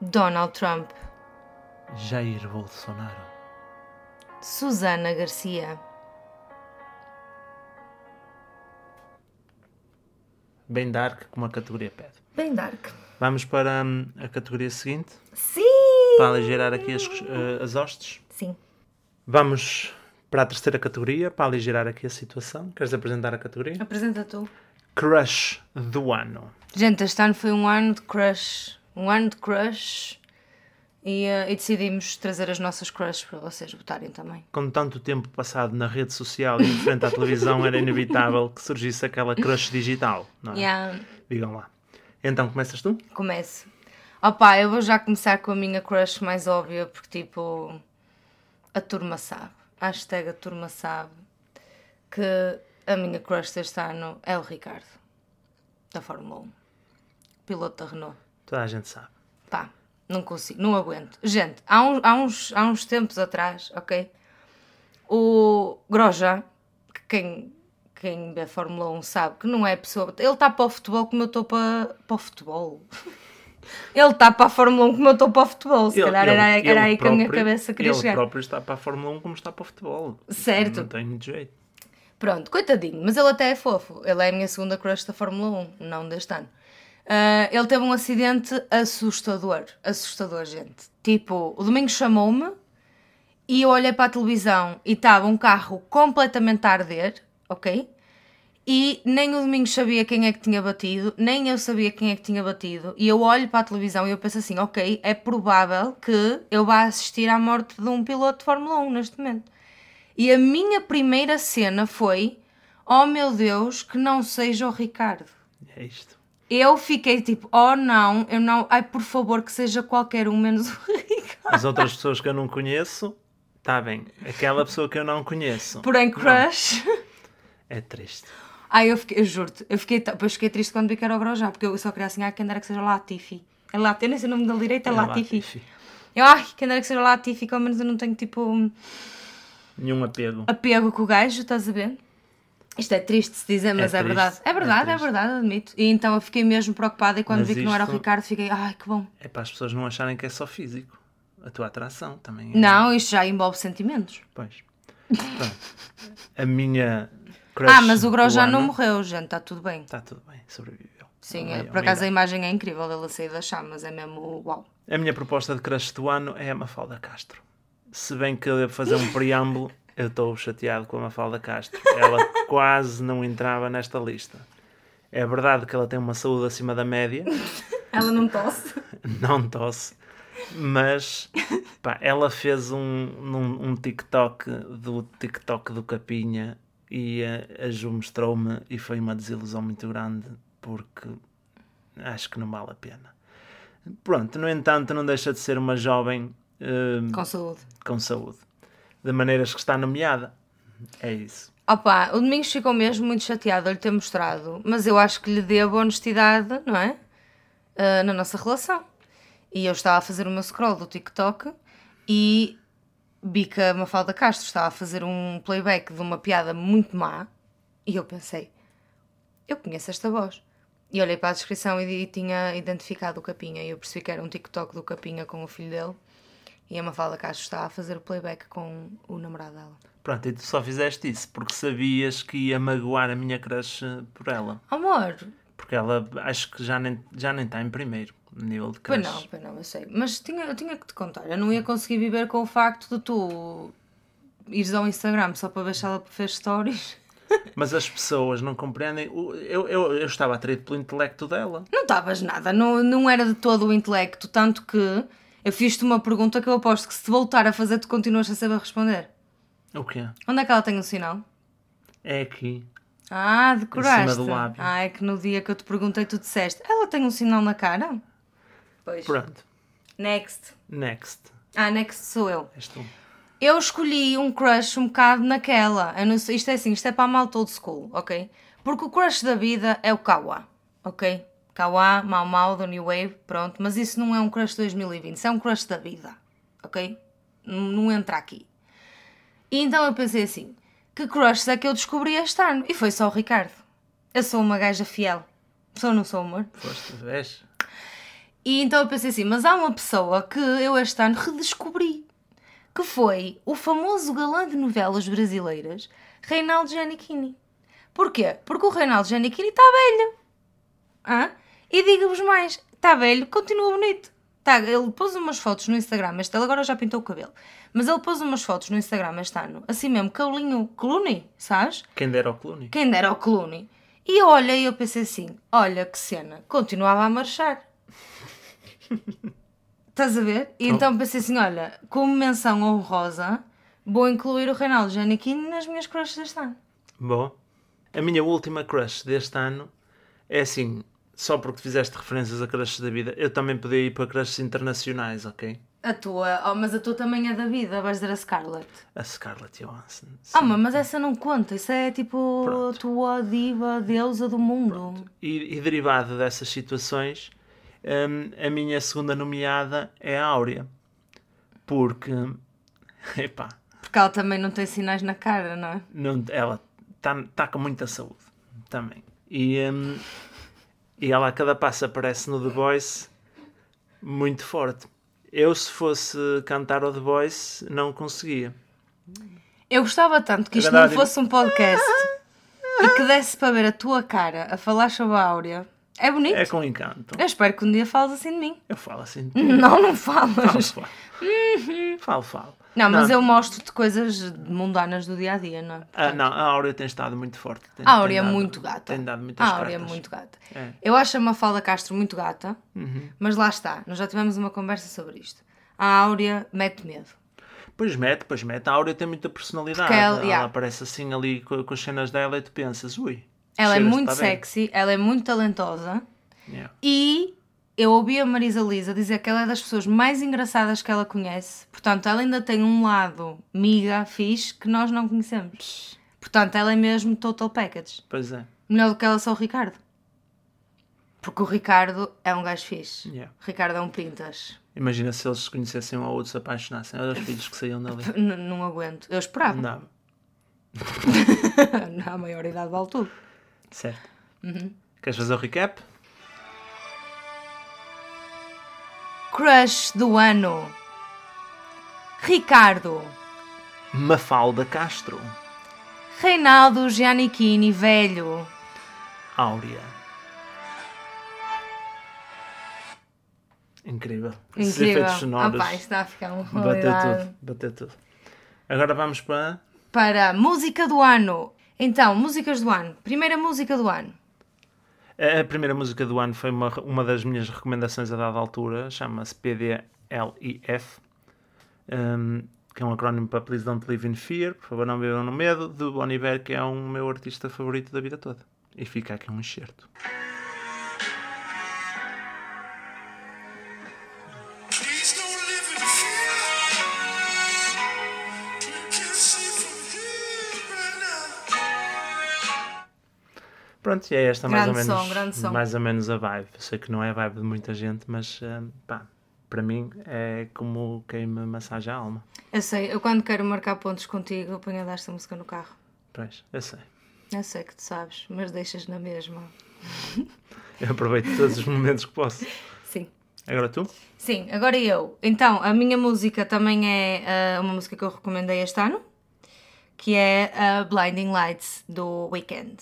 A: Donald Trump.
B: Jair Bolsonaro,
A: Susana Garcia.
B: Bem dark como a categoria pede.
A: Bem dark.
B: Vamos para hum, a categoria seguinte,
A: Sim!
B: para aligerar aqui as, uh, as hostes.
A: Sim.
B: Vamos para a terceira categoria, para aligerar aqui a situação. Queres apresentar a categoria?
A: Apresenta tu.
B: Crush do ano.
A: Gente, este ano foi um ano de crush. Um ano de crush. E, eh, e decidimos trazer as nossas crushes para vocês votarem também.
B: Com tanto tempo passado na rede social e em frente à televisão, era inevitável que surgisse aquela crush digital, não é?
A: Yeah.
B: Digam lá. Então, começas tu?
A: Começo. Opa, eu vou já começar com a minha crush mais óbvia, porque tipo. A turma sabe. Hashtag a turma sabe que a minha crush deste ano é o Ricardo, da Fórmula 1. Piloto da Renault.
B: Toda a gente sabe.
A: Pá, não consigo, não aguento. Gente, há, uns há, uns, há uns tempos atrás, ok? O Grosjean, que quem, quem vê Fórmula 1 sabe que não é pessoa. Ele está para o futebol como eu estou para, para o futebol. [LAUGHS] Ele está para a Fórmula 1 como eu estou para o futebol. Se
B: Ele-
A: calhar
B: ele-
A: era, era
B: ele
A: aí que a minha cabeça queria
B: ele
A: chegar.
B: próprio está para a Fórmula 1 como está para o futebol.
A: Certo.
B: Não tem muito jeito.
A: Pronto, coitadinho, mas ele até é fofo. Ele é a minha segunda crush da Fórmula 1, não deste ano. Ah, ele teve um acidente assustador. Assustador, gente. Tipo, o domingo chamou-me e eu olhei para a televisão e estava um carro completamente a arder, ok? E nem o domingo sabia quem é que tinha batido, nem eu sabia quem é que tinha batido. E eu olho para a televisão e eu penso assim: ok, é provável que eu vá assistir à morte de um piloto de Fórmula 1 neste momento. E a minha primeira cena foi: oh meu Deus, que não seja o Ricardo.
B: É isto.
A: Eu fiquei tipo: oh não, eu não, ai por favor, que seja qualquer um menos o [LAUGHS] Ricardo.
B: As outras pessoas que eu não conheço, está bem. Aquela pessoa que eu não conheço.
A: Porém, crush.
B: É triste.
A: Ai, eu fiquei, eu juro-te, eu fiquei, depois fiquei triste quando vi que era o Grosjean, porque eu só queria assim, ai, quem dera que seja Latifi. É Latifi, eu nem sei o nome dele direito, é, Latifi.
B: Latifi.
A: Eu, ai, quem dera que seja Latifi, que ao menos eu não tenho tipo um
B: Nenhum apego.
A: apego com o gajo, estás a ver? Isto é triste de se dizer, mas é,
B: triste,
A: verdade. É
B: é
A: verdade, é,
B: triste.
A: verdade, admito. E então eu fiquei mesmo preocupada e quando
B: Mas
A: vi que não era o
B: isto-
A: Ricardo, fiquei, ai, que bom.
B: É para as pessoas não acharem que é só físico. A tua atração também é.
A: Não, isto já envolve sentimentos.
B: Pois. Pronto. A minha
A: Ah, mas o Grosjean não
B: ano-
A: morreu, gente, está tudo bem.
B: Está tudo bem, sobreviveu.
A: Sim,
B: Uma-
A: é, por acaso a imagem é incrível dele a sair das chamas, é mesmo uau.
B: A minha proposta de crush do ano é a Mafalda Castro. Se bem que eu devo fazer um preâmbulo, eu estou chateado com a Mafalda Castro. Ela [LAUGHS] quase não entrava nesta lista. É verdade que ela tem uma saúde acima da média,
A: Ela não tosse. [LAUGHS]
B: não tosse, mas pá, ela fez um, um, um TikTok do TikTok do Capinha e a, a Ju mostrou-me e foi uma desilusão muito grande porque acho que não vale a pena. Pronto, no entanto, não deixa de ser uma jovem eh,
A: Com saúde.
B: com saúde, de maneiras que está nomeada. É isso.
A: Opa, o Domingos ficou mesmo muito chateado a lhe ter mostrado, mas eu acho que lhe devo honestidade, não é? Ah, na nossa relação. E eu estava a fazer o meu scroll do TikTok e vi que a Mafalda Castro estava a fazer um playback de uma piada muito má e eu pensei, eu conheço esta voz. E olhei para a descrição e, e tinha identificado o Capinha e eu percebi que era um TikTok do Capinha com o filho dele E a Mafalda Castro está a fazer o playback com o namorado dela.
B: Pronto, e tu só fizeste isso porque sabias que ia magoar a minha crush eh, por ela.
A: Amor,
B: Porque ela acho que já nem, já nem está em primeiro nível de crush.
A: pois não, pois não, eu sei. Mas tinha, eu tinha que te contar. Eu não ia conseguir viver com o facto de tu ires ao Instagram só para ver se ela fez stories. [LAUGHS]
B: Mas as pessoas não compreendem. Eu, eu, eu estava atraído pelo intelecto dela.
A: Não estavas nada, não, não era de todo o intelecto, tanto que eu fiz-te uma pergunta que eu aposto que se te voltar a fazer, tu continuas a saber responder.
B: O quê?
A: Onde é que ela tem o sinal?
B: É aqui.
A: Ah, decoraste.
B: do lábio.
A: Ah, é que no dia que eu te perguntei, tu disseste, ela tem um sinal na cara? Pois.
B: Pronto.
A: Next.
B: Next.
A: Ah, next sou eu.
B: És tu.
A: Eu escolhi um crush um bocado naquela. Não isto é assim, isto é para a malta old school, ok? Porque o crush da vida é o Kawa, ok? Kawa, Mau Mau, do New Wave, pronto. Mas isso não é um crush de 2020, isso é um crush da vida, ok? Não, entra aqui. E então eu pensei assim, que crush é que eu descobri este ano? E foi só o Ricardo. Eu sou uma gaja fiel. Sou ou não sou, amor?
B: Foste, vês?
A: E então eu pensei assim, mas há uma pessoa que eu este ano redescobri, que foi o famoso galã de novelas brasileiras, Reinaldo Giannichini. Porquê? Porque o Reinaldo Giannichini está velho. Hã? E digo-vos mais, está velho, continua bonito. Tá, ele pôs umas fotos no Instagram, este ele agora já pintou o cabelo, mas ele pôs umas fotos no Instagram este ano, assim mesmo, cabelinho Clooney, sabes?
B: Quem dera ao Clooney.
A: Quem dera ao Clooney. E eu olhei e eu pensei assim: olha que cena, continuava a marchar. [LAUGHS] Estás a ver? E então pensei assim: olha, como menção honrosa, vou incluir o Reinaldo Giannichini nas minhas crushes deste ano.
B: Bom. A minha última crush deste ano é assim, só porque fizeste referências a crushes da vida, eu também podia ir para crushes internacionais, ok?
A: A tua, oh, mas a tua também é da vida, vais dizer a Scarlett.
B: A Scarlett Johansson.
A: Ah, mas mas essa não conta, isso é tipo a tua diva, deusa do mundo.
B: E, e derivado dessas situações, hum, a minha segunda nomeada é a Áurea. Porque, [LAUGHS] epá,
A: Porque ela também não tem sinais na cara, não é?
B: não, ela está tá com muita saúde também. E, hum, e ela a cada passo aparece no The Voice muito forte. Eu, se fosse cantar o The Voice, não conseguia.
A: Eu gostava tanto que isto não fosse um podcast e que desse para ver a tua cara a falar sobre a Áurea. É bonito.
B: É com encanto.
A: Eu espero que um dia fales assim de mim.
B: Eu falo assim. [LAUGHS]
A: Não, não
B: Falo,
A: falas.
B: falo. Falo, falo.
A: Não, mas eu mostro-te coisas mundanas do dia a dia, não é?
B: Ah, não, a Áurea tem estado muito forte. Tem,
A: A Áurea é muito gata.
B: Tem dado muitas
A: A Áurea é muito gata.
B: É.
A: Eu acho a Mafalda Castro muito gata,
B: Uhum.
A: mas lá está. Nós já tivemos uma conversa sobre isto. A Áurea mete medo.
B: Pois mete, pois mete. A Áurea tem muita personalidade.
A: Porque ela-
B: ela
A: yeah.
B: aparece assim ali com, com as cenas dela e tu pensas, ui.
A: Ela é muito sexy, ela é muito talentosa
B: Yeah.
A: e eu ouvi a Marisa Lisa dizer que ela é das pessoas mais engraçadas que ela conhece. Portanto, ela ainda tem um lado miga, fixe, que nós não conhecemos. Portanto, ela é mesmo total package.
B: Pois é.
A: Melhor do que ela só o Ricardo. Porque o Ricardo é um gajo fixe.
B: Yeah.
A: Ricardo é um pintas.
B: Imagina se eles se conhecessem um ao outro, se apaixonassem. Olha os filhos que saíam dali.
A: N- não aguento. Eu esperava.
B: Não. [LAUGHS]
A: Na maior idade vale tudo.
B: Certo.
A: Uhum.
B: Queres fazer o recap?
A: Crush do ano. Ricardo.
B: Mafalda Castro.
A: Reinaldo Giannichini velho.
B: Áurea. Incrível.
A: Incrível.
B: efeitos sonoros.
A: Isto está a ficar uma
B: bateu tudo. Bateu tudo. Agora vamos para.
A: Para música do ano. Então, músicas do ano. Primeira música do ano.
B: A primeira música do ano foi uma, uma das minhas recomendações a dada altura, chama-se PDLIF, um, que é um acrónimo para Please Don't Live in Fear, por favor não vivam no medo, do Bon Iver, que é um meu artista favorito da vida toda. E fica aqui um enxerto. Pronto, e é esta mais ou
A: Grande
B: menos,
A: som, grande
B: mais ou menos a vibe. Eu sei que não é a vibe de muita gente, mas um, pá, para mim é como quem me massaja a alma.
A: Eu sei, eu quando quero marcar pontos contigo, eu ponho a dar esta música no carro.
B: Pois, eu sei.
A: Eu sei que tu sabes, mas deixas na mesma. [LAUGHS]
B: Eu aproveito todos os momentos que posso.
A: Sim.
B: Agora tu?
A: Sim, agora eu. Então, a minha música também é ah, uma música que eu recomendei este ano, que é a Blinding Lights do Weekend.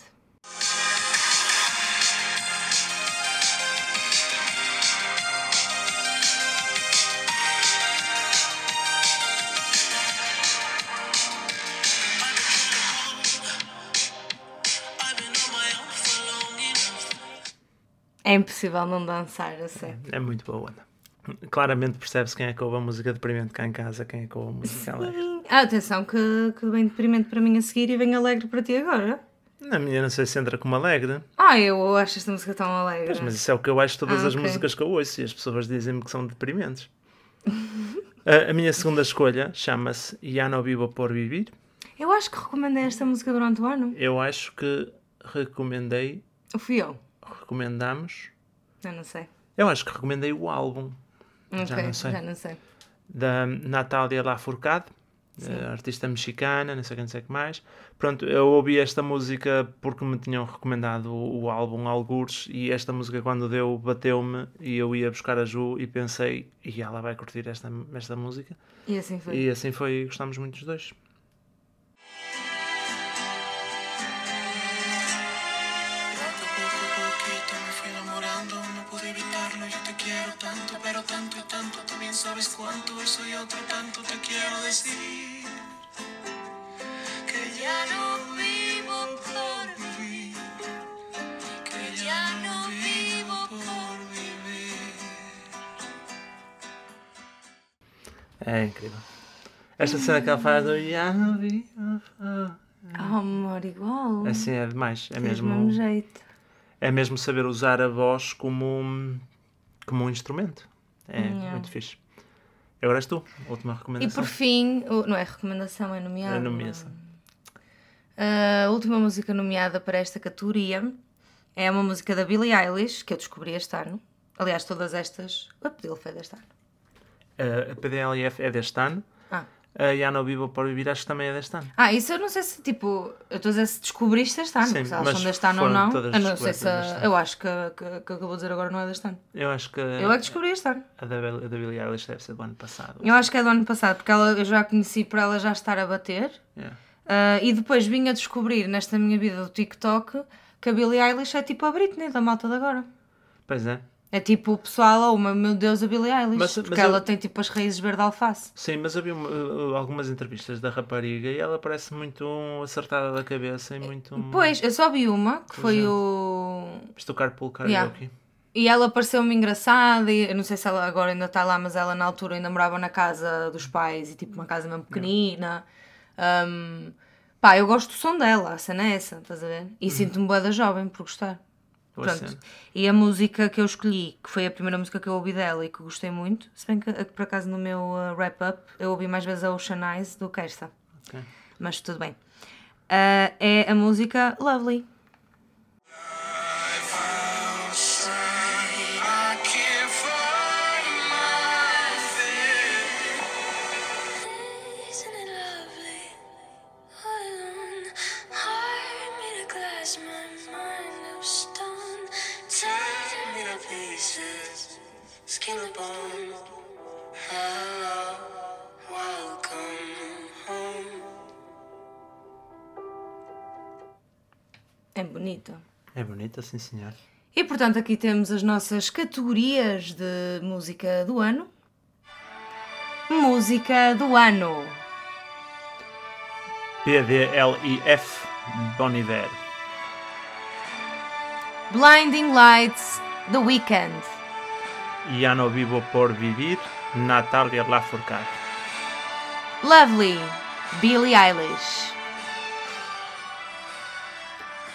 A: É impossível não dançar, eu sei.
B: É muito boa. Claramente percebe-se quem é que ouve a música deprimente cá em casa, quem é que ouve a música alegre.
A: Ah, atenção que, que vem deprimente para mim a seguir e vem alegre para ti agora.
B: Na minha não sei se entra como alegre,
A: Ah, eu acho esta música tão alegre.
B: Pois, mas isso é o que eu acho de todas
A: Ah,
B: as
A: ok.
B: músicas que eu ouço e as pessoas dizem-me que são deprimentes. [LAUGHS] a, a minha segunda escolha chama-se Ya no vivo por vivir.
A: Eu acho que recomendei esta música durante o ano.
B: Eu acho que recomendei,
A: Fui eu.
B: Recomendamos,
A: Eu não sei.
B: eu acho que recomendei o álbum Já
A: Ok,
B: não sei.
A: Já não sei.
B: da Natália Lafourcade, eh, artista mexicana, não sei que, não sei o que mais. Pronto, eu ouvi esta música porque me tinham recomendado o, o álbum Algures e esta música quando deu bateu-me e eu ia buscar a Ju e pensei, e ela vai curtir esta, esta música.
A: E assim foi.
B: E assim foi, gostámos muito dos dois. É incrível. Esta cena que ela faz do
A: Oh, amor, igual.
B: assim é demais. É
A: mesmo
B: mesmo,
A: jeito.
B: é mesmo saber usar a voz como, um- como um instrumento. É
A: Yeah.
B: muito fixe. Agora és tu, última
A: E
B: recomendação.
A: por fim, não é recomendação, é nomeada.
B: É nomeação.
A: A última música nomeada para esta categoria é uma música da Billie Eilish, que eu descobri este ano. Aliás, todas estas. O pedil foi deste ano.
B: Uh, a PDLF é deste ano.
A: Ah.
B: A Ya no Vivo por Vivir acho que também é deste ano.
A: Ah, isso eu não sei se, tipo, eu estou a dizer se descobriste este ano,
B: Sim,
A: se elas são deste ano ou não. Eu não sei se. Eu acho que, que, que que eu vou dizer agora não é deste ano.
B: Eu acho que
A: Eu é que descobri este ano.
B: a da, a da Billie Eilish deve ser do ano passado.
A: Eu acho que é do ano passado, porque ela, eu já a conheci por ela já estar a bater.
B: Yeah.
A: Ah, e depois vim a descobrir nesta minha vida do TikTok que a Billie Eilish é tipo a Britney da malta de agora.
B: Pois é.
A: É tipo o pessoal, oh meu Deus, a Billie Eilish.
B: Mas-
A: porque
B: mas
A: ela
B: eu-
A: tem tipo as raízes verde alface.
B: Sim, mas havia uh, algumas entrevistas da rapariga e ela parece muito acertada da cabeça e muito.
A: Pois, eu só vi uma, que foi o.
B: Viste o Carpool
A: Yeah.
B: Karaoke?
A: E ela pareceu-me engraçada, e eu não sei se ela agora ainda está lá, mas ela na altura ainda morava na casa dos pais e tipo uma casa mesmo pequenina. Um, pá, eu gosto do som dela, a cena é essa, estás a ver? E sinto-me boa da jovem por gostar. Pronto. E a música que eu escolhi, que foi a primeira música que eu ouvi dela e que gostei muito, se bem que eh, por acaso no meu uh, wrap-up eu ouvi mais vezes a Ocean Eyes do que esta.
B: Ok.
A: Mas tudo bem. Ah, é a música Lovely. É bonita.
B: É bonita, sim senhor.
A: E portanto aqui temos as nossas categorias de música do ano. Música do ano.
B: PDLIF Boniver.
A: Blinding Lights, The Weeknd.
B: Ya no vivo por vivir, Natália Lafourcade.
A: Lovely, Billie Eilish.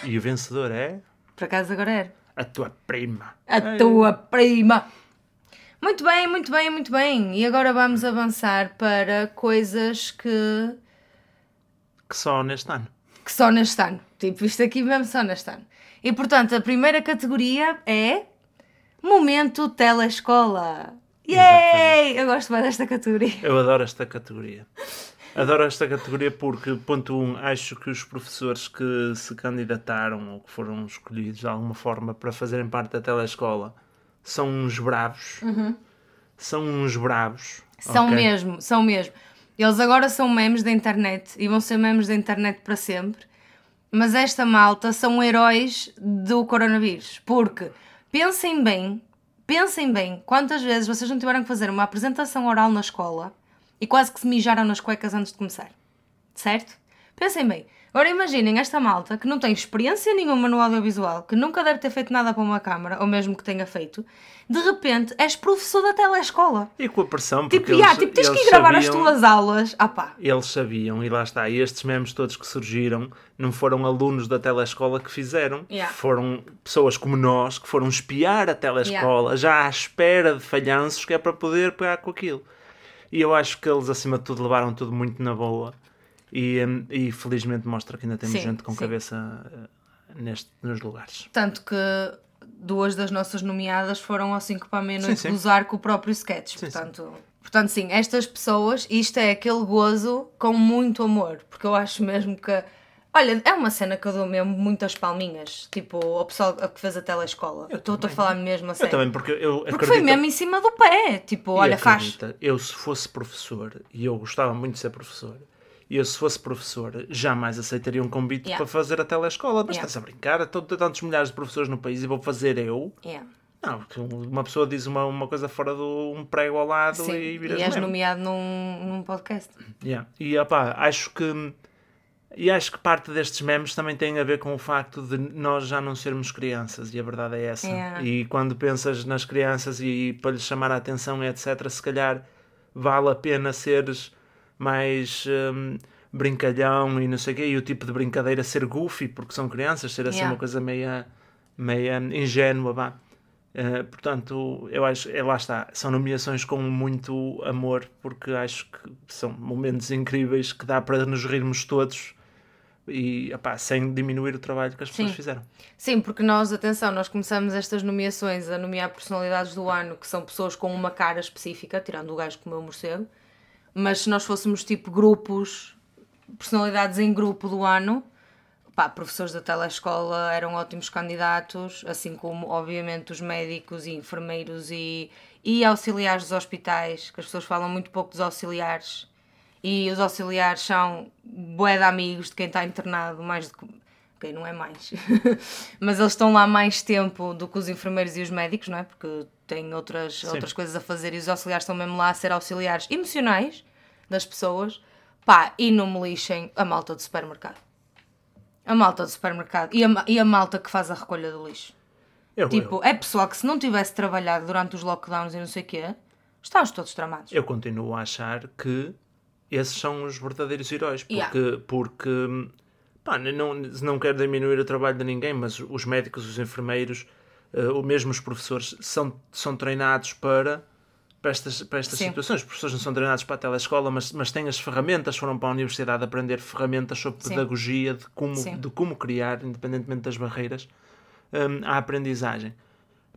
B: E o vencedor é
A: Por acaso agora era.
B: a tua prima.
A: A tua prima. Muito bem, muito bem, muito bem. E agora vamos avançar para coisas que,
B: Que só neste ano.
A: que só neste ano. Tipo, isto aqui mesmo só neste ano. E portanto, a primeira categoria é Momento Telescola. Yay! Eu gosto mais desta categoria.
B: Eu adoro esta categoria. Adoro esta categoria porque, ponto 1, um, acho que os professores que se candidataram ou que foram escolhidos de alguma forma para fazerem parte da telescola são uns bravos. São uns bravos.
A: São
B: ok?
A: mesmo, são mesmo. Eles agora são memes da internet e vão ser memes da internet para sempre. Mas esta malta são heróis do coronavírus. Porque pensem bem, pensem bem quantas vezes vocês não tiveram que fazer uma apresentação oral na escola e quase que se mijaram nas cuecas antes de começar. Certo? Pensem bem. Agora imaginem esta malta que não tem experiência nenhuma no audiovisual, que nunca deve ter feito nada para uma câmara, ou mesmo que tenha feito, de repente és professor da telescola.
B: E com a pressão, porque
A: Tipo,
B: eles,
A: yeah, tipo, tens que ir gravar as
B: sabiam-
A: tuas aulas. Ah pá.
B: Eles sabiam, e lá está, e estes memes todos que surgiram não foram alunos da telescola que fizeram,
A: Yeah.
B: foram pessoas como nós que foram espiar a telescola já à espera de falhanços que é para poder pegar com aquilo. E eu acho que eles, acima de tudo, levaram tudo muito na boa. E, hum, e felizmente mostra que ainda temos
A: Sim,
B: gente com
A: sim.
B: cabeça eh, neste, nos lugares.
A: Tanto que duas das nossas nomeadas foram ao 5 para a meia-noite
B: Sim, sim.
A: gozar com o próprio sketch.
B: Sim,
A: portanto, portanto, sim, estas pessoas, isto é aquele gozo com muito amor. Porque eu acho mesmo que. Olha, é uma cena que eu dou mesmo muitas palminhas. Tipo, ao pessoal que fez a telescola. Estou a falar mesmo a
B: Eu também, porque eu
A: Porque
B: acredito...
A: foi mesmo em cima do pé. Tipo,
B: E
A: olha, faz.
B: acredita, Eu, se fosse professor, e eu gostava muito de ser professor, e eu, se fosse professor, jamais aceitaria um convite
A: Yeah.
B: para fazer a telescola. Mas
A: Yeah.
B: estás a brincar? Estão tantos milhares de professores no país e vou fazer eu?
A: Yeah.
B: Não, porque uma pessoa diz uma, uma coisa fora do um prego ao lado
A: Sim,
B: e
A: e
B: viras
A: és
B: meme.
A: nomeado num, num podcast.
B: Yeah. E opá, acho que. E acho que parte destes memes também tem a ver com o facto de nós já não sermos crianças, e a verdade é essa.
A: Yeah.
B: E quando pensas nas crianças e, para lhes chamar a atenção, etc., se calhar vale a pena seres mais hum, brincalhão e não sei o quê, e o tipo de brincadeira ser goofy, porque são crianças, ser assim
A: Yeah.
B: uma coisa meia, meia ingênua, vá. Uh, portanto, eu acho, é, lá está, são nomeações com muito amor, porque acho que são momentos incríveis que dá para nos rirmos todos e opá, sem diminuir o trabalho que as pessoas
A: Sim.
B: fizeram.
A: Sim, porque nós, atenção, nós começamos estas nomeações a nomear personalidades do ano que são pessoas com uma cara específica, tirando o gajo que comeu o morcego, mas se nós fôssemos tipo grupos, personalidades em grupo do ano, pá, professores da telescola eram ótimos candidatos, assim como, obviamente, os médicos e enfermeiros e, e auxiliares dos hospitais, que as pessoas falam muito pouco dos auxiliares. E os auxiliares são bué de amigos de quem está internado, mais do que. Ok, não é mais. [LAUGHS] Mas eles estão lá mais tempo do que os enfermeiros e os médicos, não é? Porque têm outras, outras coisas a fazer e os auxiliares estão mesmo lá a ser auxiliares emocionais das pessoas. Pá, e não me lixem a malta do supermercado. A malta do supermercado. E a, e a malta que faz a recolha do lixo.
B: Eu,
A: Tipo,
B: eu,
A: é pessoal que se não tivesse trabalhado durante os lockdowns e não sei o quê, estamos todos tramados.
B: eu continuo a achar que esses são os verdadeiros heróis, porque,
A: Yeah.
B: porque pá, não, não quero diminuir o trabalho de ninguém, mas os médicos, os enfermeiros, eh, ou mesmo os professores, são, são treinados para, para estas, para estas
A: Sim.
B: situações. Os professores não são treinados para a telescola, mas, mas têm as ferramentas, foram para a universidade aprender ferramentas sobre
A: Sim.
B: pedagogia, de como,
A: Sim.
B: de como criar, independentemente das barreiras, hum, a aprendizagem.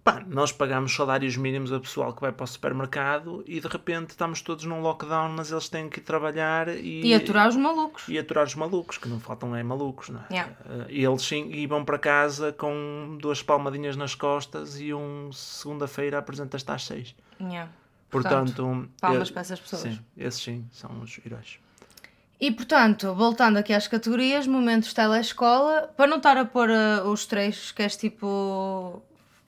B: Pá, nós pagamos salários mínimos a pessoal que vai para o supermercado e de repente estamos todos num lockdown, mas eles têm que ir trabalhar e,
A: E aturar os malucos.
B: e aturar os malucos, que não faltam é malucos, não é?
A: Yeah.
B: Eh, E eles sim, e vão para casa com duas palmadinhas nas costas e um segunda-feira apresentas-te às seis.
A: Yeah.
B: Portanto,
A: palmas
B: eh,
A: para essas pessoas.
B: Sim, esses sim são os heróis.
A: E portanto, voltando aqui às categorias, momentos telescola, para não estar a pôr uh, os trechos, queres tipo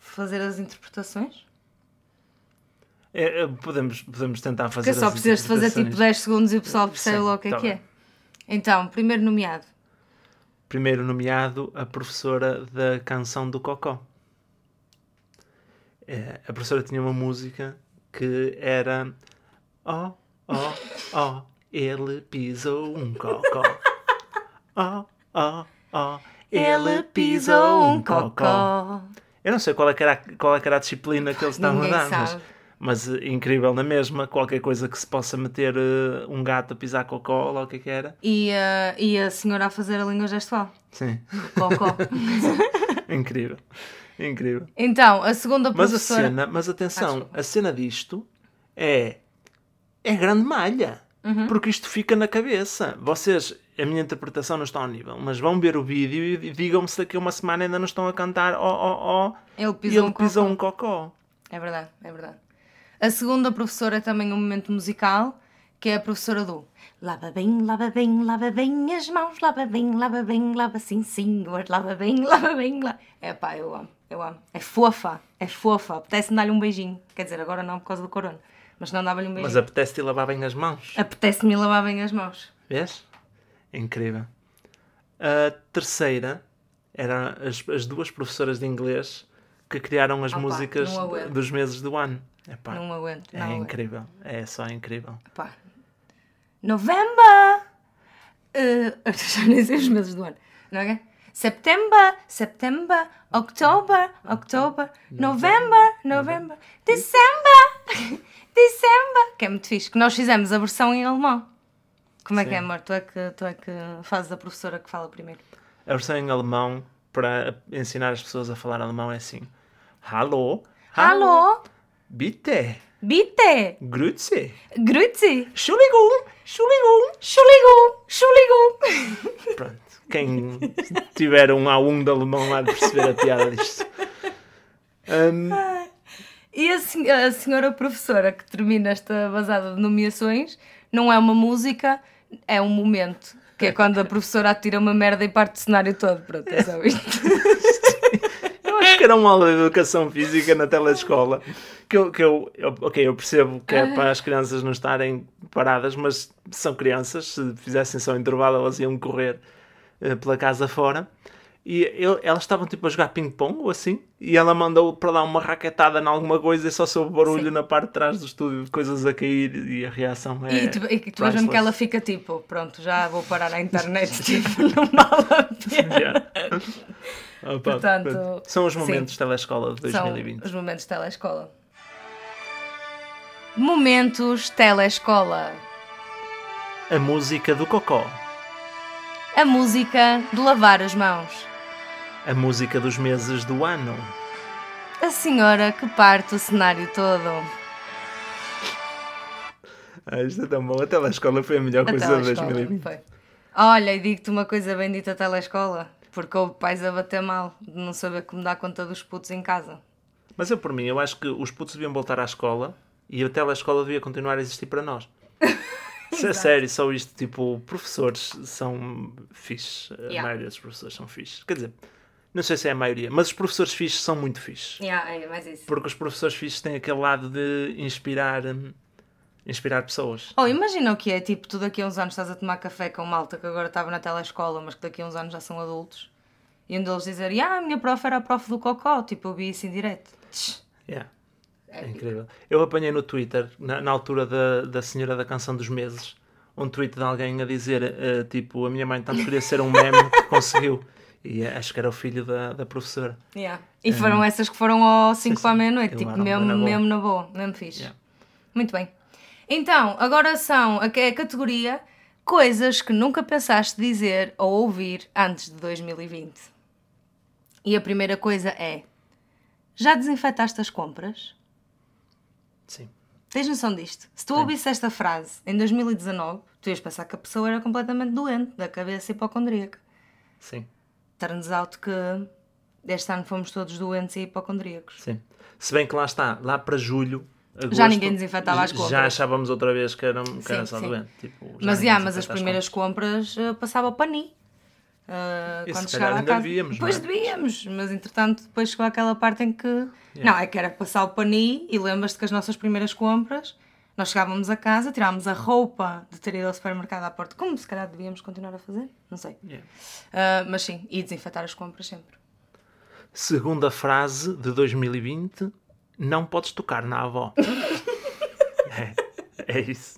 A: fazer as interpretações?
B: É, é, podemos, podemos tentar fazer
A: Porque só
B: as
A: precisas de fazer tipo
B: interpretações.
A: 10 segundos e o pessoal percebe
B: Sim,
A: logo o que é
B: tá
A: que é. Então, primeiro nomeado.
B: Primeiro nomeado, a professora da canção do Cocó. É, a professora tinha uma música que era Oh, oh, oh, ele pisou um cocó. Oh, oh, oh, ele pisou um cocó. Eu não sei qual é que era, a- qual é era a disciplina que eles estavam a dar, mas, mas eh, incrível na mesma, qualquer coisa que se possa meter eh, um gato a pisar cocó, lá o que é que era.
A: E, uh, e a senhora a fazer a língua gestual.
B: Sim,
A: Cocó. [LAUGHS]
B: incrível, incrível.
A: então, a segunda
B: Mas a
A: professora.
B: cena, mas
A: Ah,
B: atenção,
A: desculpa.
B: a cena disto é é grande malha.
A: Uhum.
B: Porque isto fica na cabeça. Vocês, a minha interpretação não está ao nível, mas vão ver o vídeo e digam-me se daqui a uma semana ainda não estão a cantar ó, ó, ó.
A: Ele pisou um
B: pisou
A: cocó.
B: um cocó.
A: É verdade, é verdade. A segunda professora é também um momento musical, que é a professora do Lava bem, lava bem, lava bem as mãos, lava bem, lava bem, lava sim, senhor, lava bem, [LAUGHS] lava bem, lava... É pá, eu amo, eu amo. É fofa, é fofa. Apetece-me dar-lhe um beijinho. Quer dizer, agora não por causa do corona, mas não dava-lhe um beijinho.
B: Mas apetece-te lavar bem as mãos.
A: Apetece-me lavar bem as mãos.
B: Vês? Incrível. A terceira eram as, as duas professoras de inglês que criaram as
A: Opa,
B: músicas
A: não aguento.
B: dos meses do ano. Epá,
A: Não aguento,
B: é
A: não aguento.
B: incrível. É só incrível.
A: Pá. November! [LAUGHS] Uh, já nem sei os meses do ano. Não é? September, September, October, October, November, November, December, [LAUGHS] December. Que é muito fixe. Que nós fizemos a versão em alemão. Como é
B: Sim.
A: que é, amor? Tu é que, tu é que fazes a professora que fala primeiro.
B: A versão em alemão, para ensinar as pessoas a falar alemão, é assim: Hallo,
A: Alô?
B: bitte,
A: Bitte!
B: grüezi,
A: Grüezi!
B: Entschuldigung, Entschuldigung.
A: Entschuldigung! Entschuldigung!
B: Pronto. Quem tiver um A1 de alemão há de perceber a piada disto. Hum,
A: E a, sen- a senhora professora que termina esta basada de nomeações não é uma música, é um momento. Que é quando a professora atira uma merda e parte o cenário todo. Pronto, é só isto. [LAUGHS]
B: Eu acho que era uma aula de educação física na telescola. Que eu, que eu, eu- ok, eu percebo que é para as crianças não estarem paradas, mas são crianças, se fizessem só intervalo, elas iam correr eh, pela casa fora. E eu- elas estavam tipo a jogar ping-pong ou assim, e ela mandou para dar uma raquetada em alguma coisa e só soube barulho
A: Sim.
B: na parte de trás do estúdio de coisas a cair e a reação é.
A: E tu, e tu que ela fica tipo, pronto, já vou parar a internet, [LAUGHS] tipo, não vale a pena. [LAUGHS]
B: Yeah. [LAUGHS] Opa,
A: Portanto,
B: pronto. são os
A: sim.
B: momentos de telescola de 2020.
A: São os momentos de telescola. Momentos telescola.
B: A música do cocó.
A: A música de lavar as mãos.
B: A música dos meses do ano.
A: A senhora que parte o cenário todo.
B: Ah, isto é tão bom. A telescola foi a melhor
A: A
B: coisa de
A: telescola,
B: 2020.
A: foi. Olha, e digo-te uma coisa bendita a telescola. Porque houve pais a bater mal de não saber como dar conta dos putos em casa.
B: Mas eu, por mim, eu acho que os putos deviam voltar à escola e a telescola devia continuar a existir para nós. [LAUGHS] Se é sério, só isto, tipo, professores são fixes. A
A: Yeah.
B: maioria dos professores são fixes. Quer dizer, não sei se é a maioria, mas os professores fixes são muito fixes.
A: Yeah, é mais isso.
B: Porque os professores fixes têm aquele lado de inspirar, hum, inspirar pessoas.
A: Oh, imagina o que é, tipo, tu daqui a uns anos estás a tomar café com malta que agora estava na telescola, mas que daqui a uns anos já são adultos. E um deles dizer, ah, a minha prof era a prof do Cocó, tipo, eu vi isso em direto.
B: Yeah. É
A: Épico.
B: incrível. Eu apanhei no Twitter, na, na altura da, da senhora da canção dos meses, um tweet de alguém a dizer, eh, tipo, a minha mãe tanto queria ser um meme que conseguiu. [LAUGHS] E acho que era o filho da, da professora.
A: Yeah. E foram essas que foram ao 5
B: sim,
A: para a
B: sim.
A: meia-noite, tipo, mesmo,
B: na boa.
A: mesmo na boa, mesmo fixe.
B: Yeah.
A: Muito bem. Então, agora são a, a categoria coisas que nunca pensaste dizer ou ouvir antes de 2020. E a primeira coisa é: já desinfetaste as compras?
B: Sim.
A: Tens noção disto? Se tu ouvisse esta frase em 2019, tu ias pensar que a pessoa era completamente doente, da cabeça hipocondríaca.
B: Sim.
A: Turns out que este ano fomos todos doentes e hipocondríacos.
B: Sim. Se bem que lá está, lá para julho. Agosto,
A: Já ninguém desinfetava as compras.
B: Já achávamos outra vez que era, que
A: Sim,
B: era só
A: sim.
B: doente. Tipo,
A: Mas, yeah, mas as primeiras compras eh, passava para ni. Uh,
B: E
A: quando chegava a casa.
B: devíamos,
A: Pois
B: não é?
A: devíamos, mas entretanto depois chegou aquela parte em que. Não, é que era passar o pani e lembras-te que as nossas primeiras compras, nós chegávamos a casa, tirávamos a roupa de ter ido ao supermercado à porta, como se calhar devíamos continuar a fazer, não sei.
B: Yeah.
A: Uh, mas sim, e desinfetar as compras sempre.
B: Segunda frase de 2020: Não podes tocar na avó. [LAUGHS] é, é isso.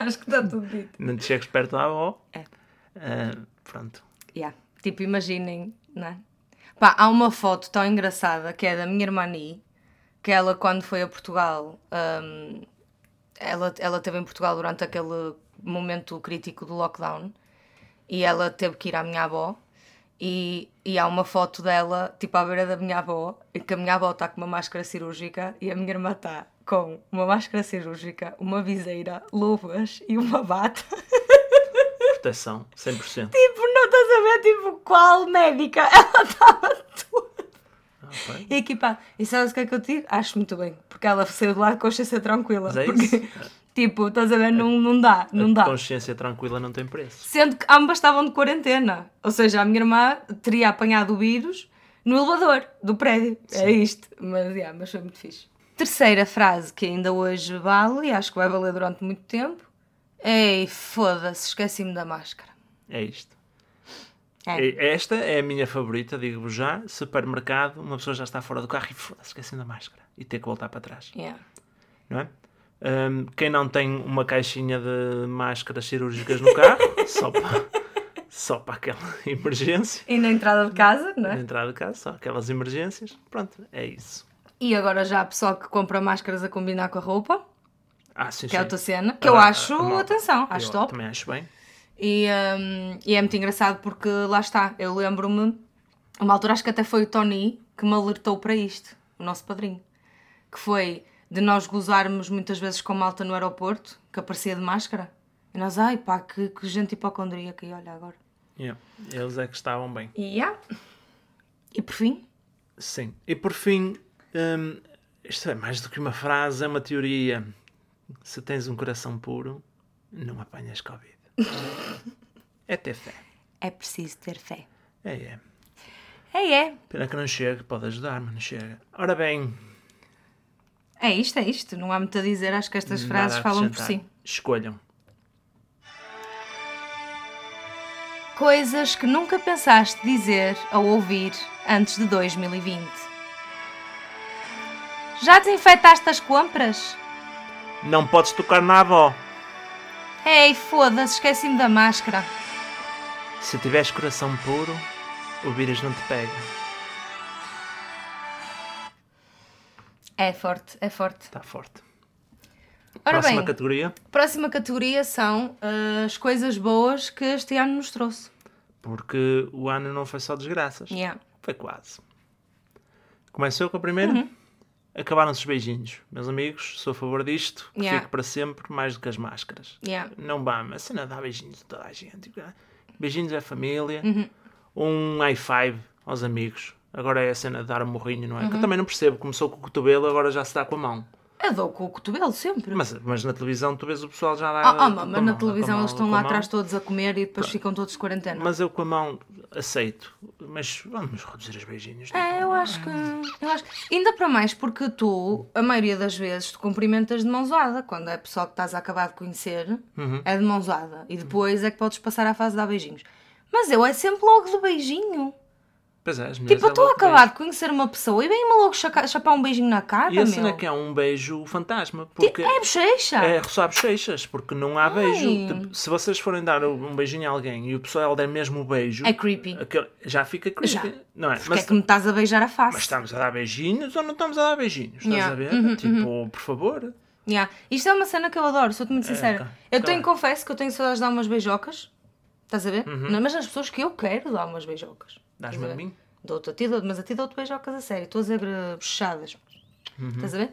A: Acho que está tudo dito.
B: Não te chegues perto da avó.
A: É.
B: Ah, pronto.
A: Yeah. Tipo, imaginem, não é? Pá, há uma foto tão engraçada que é da minha irmã Ni, que ela, quando foi a Portugal, hum, ela, ela esteve em Portugal durante aquele momento crítico do lockdown e ela teve que ir à minha avó. E, e há uma foto dela, tipo, à beira da minha avó, em que a minha avó está com uma máscara cirúrgica e a minha irmã está com uma máscara cirúrgica, uma viseira, luvas e uma bata.
B: Proteção, 100%.
A: Tipo, não estás a ver, tipo, qual médica? Ela estava toda.
B: Ok.
A: E equipado. E sabes o que é que eu te digo? Acho muito bem. Porque ela saiu de lá de consciência tranquila.
B: Mas é
A: porque,
B: isso. [LAUGHS]
A: tipo, estás a ver? Não, não dá, não dá.
B: Consciência tranquila não tem preço.
A: Sendo que ambas estavam de quarentena. Ou seja, a minha irmã teria apanhado o vírus no elevador do prédio. É isto. Mas, yeah, mas foi muito fixe. Terceira frase que ainda hoje vale e acho que vai valer durante muito tempo. Ei, foda-se, esqueci-me da máscara.
B: É isto.
A: É.
B: Esta é a minha favorita, digo-vos já. Supermercado, uma pessoa já está fora do carro e foda-se, esqueci da máscara. E ter que voltar para trás.
A: Yeah.
B: Não é? Hum, quem não tem uma caixinha de máscaras cirúrgicas no carro, [LAUGHS] só para, só para aquela [LAUGHS] emergência.
A: E na entrada de casa, não
B: Na
A: é?
B: entrada de casa, só aquelas emergências. Pronto, é isso.
A: E agora já há pessoal que compra máscaras a combinar com a roupa,
B: Ah, sim,
A: que é a
B: sim.
A: outra cena, que eu
B: Ah,
A: acho,
B: a
A: atenção, acho
B: Eu
A: top.
B: Também acho bem.
A: E, hum, e é muito engraçado porque lá está, eu lembro-me, uma altura acho que até foi o Tony que me alertou para isto, o nosso padrinho, que foi de nós gozarmos muitas vezes com malta no aeroporto, que aparecia de máscara. E nós, ai pá, que, que gente hipocondríaca, e olha agora.
B: Yeah. Eles é que estavam bem.
A: E, yeah. e por fim,
B: Sim. E por fim, hum, isto é mais do que uma frase, é uma teoria. Se tens um coração puro, não apanhas Covid. É ter fé.
A: é preciso ter fé.
B: É, é.
A: É, é.
B: Pena que não chega, pode ajudar, mas não chega. Ora bem,
A: É isto, é isto. Não há muito a dizer, acho que estas
B: nada
A: frases falam por si.
B: Escolham.
A: Coisas que nunca pensaste dizer ou ouvir antes de 2020. Já desinfetaste as compras?
B: Não podes tocar na avó.
A: Ei, foda-se, esqueci-me da máscara.
B: Se tiveres coração puro, o vírus não te pega.
A: É forte, é forte.
B: Está forte.
A: Ora
B: Próxima
A: bem,
B: categoria.
A: próxima categoria são ah, as coisas boas que este ano nos trouxe.
B: Porque o ano não foi só desgraças.
A: Yeah.
B: Foi quase. Começou com a primeira.
A: Uhum.
B: Acabaram-se os beijinhos. Meus amigos, sou a favor disto. Que
A: Yeah.
B: fique para sempre mais do que as máscaras.
A: Yeah.
B: Não vá, mas cena dá beijinhos a toda a gente. Beijinhos à família.
A: Uhum.
B: Um high five aos amigos. Agora é a cena de dar um morrinho, não é?
A: Uhum.
B: Que eu também não percebo. Começou com o cotovelo, agora já se dá com a mão.
A: Eu dou com o cotovelo sempre.
B: Mas, mas na televisão tu vês o pessoal já dá.
A: Ah, ah, mas
B: mão,
A: na televisão
B: mão,
A: eles estão lá atrás todos a comer e depois ficam todos de quarentena.
B: Mas eu com a mão aceito. Mas vamos reduzir os beijinhos.
A: É, eu acho que. Eu acho... Ainda para mais porque tu, a maioria das vezes, tu cumprimentas de mãozada. Quando é pessoal que estás a acabar de conhecer,
B: Uhum.
A: é de mãozada. E depois é que podes passar à fase de dar beijinhos. Mas eu é sempre logo do beijinho.
B: Pois é, as mulheres
A: Tipo, eu
B: é
A: estou a acabar de conhecer uma pessoa e vem-me logo chapar um beijinho na cara,
B: E a cena é que é um beijo fantasma. Porque
A: É bochecha.
B: é roçar bochechas, porque não há beijo. Tipo, se vocês forem dar um beijinho a alguém e o pessoal der mesmo o beijo,
A: É creepy.
B: aquele- já fica creepy.
A: Já.
B: Não é?
A: Porque
B: Mas,
A: é que me estás a beijar a face.
B: mas estamos a dar beijinhos ou não estamos a dar beijinhos? Estás
A: Yeah.
B: a ver?
A: Uhum,
B: tipo, por favor.
A: Yeah. Isto é uma cena que eu adoro, sou-te muito sincera.
B: ok.
A: Eu
B: Tá
A: tenho, confesso que eu tenho saudades de dar umas beijocas. Estás a ver?
B: Uhum.
A: Não, mas as pessoas que eu quero dar umas beijocas.
B: Dás-me a mim?
A: Dou-te a ti, mas a ti dou-te beijocas a sério. Estou a dizer eh, bochadas.
B: Uhum.
A: Estás a ver?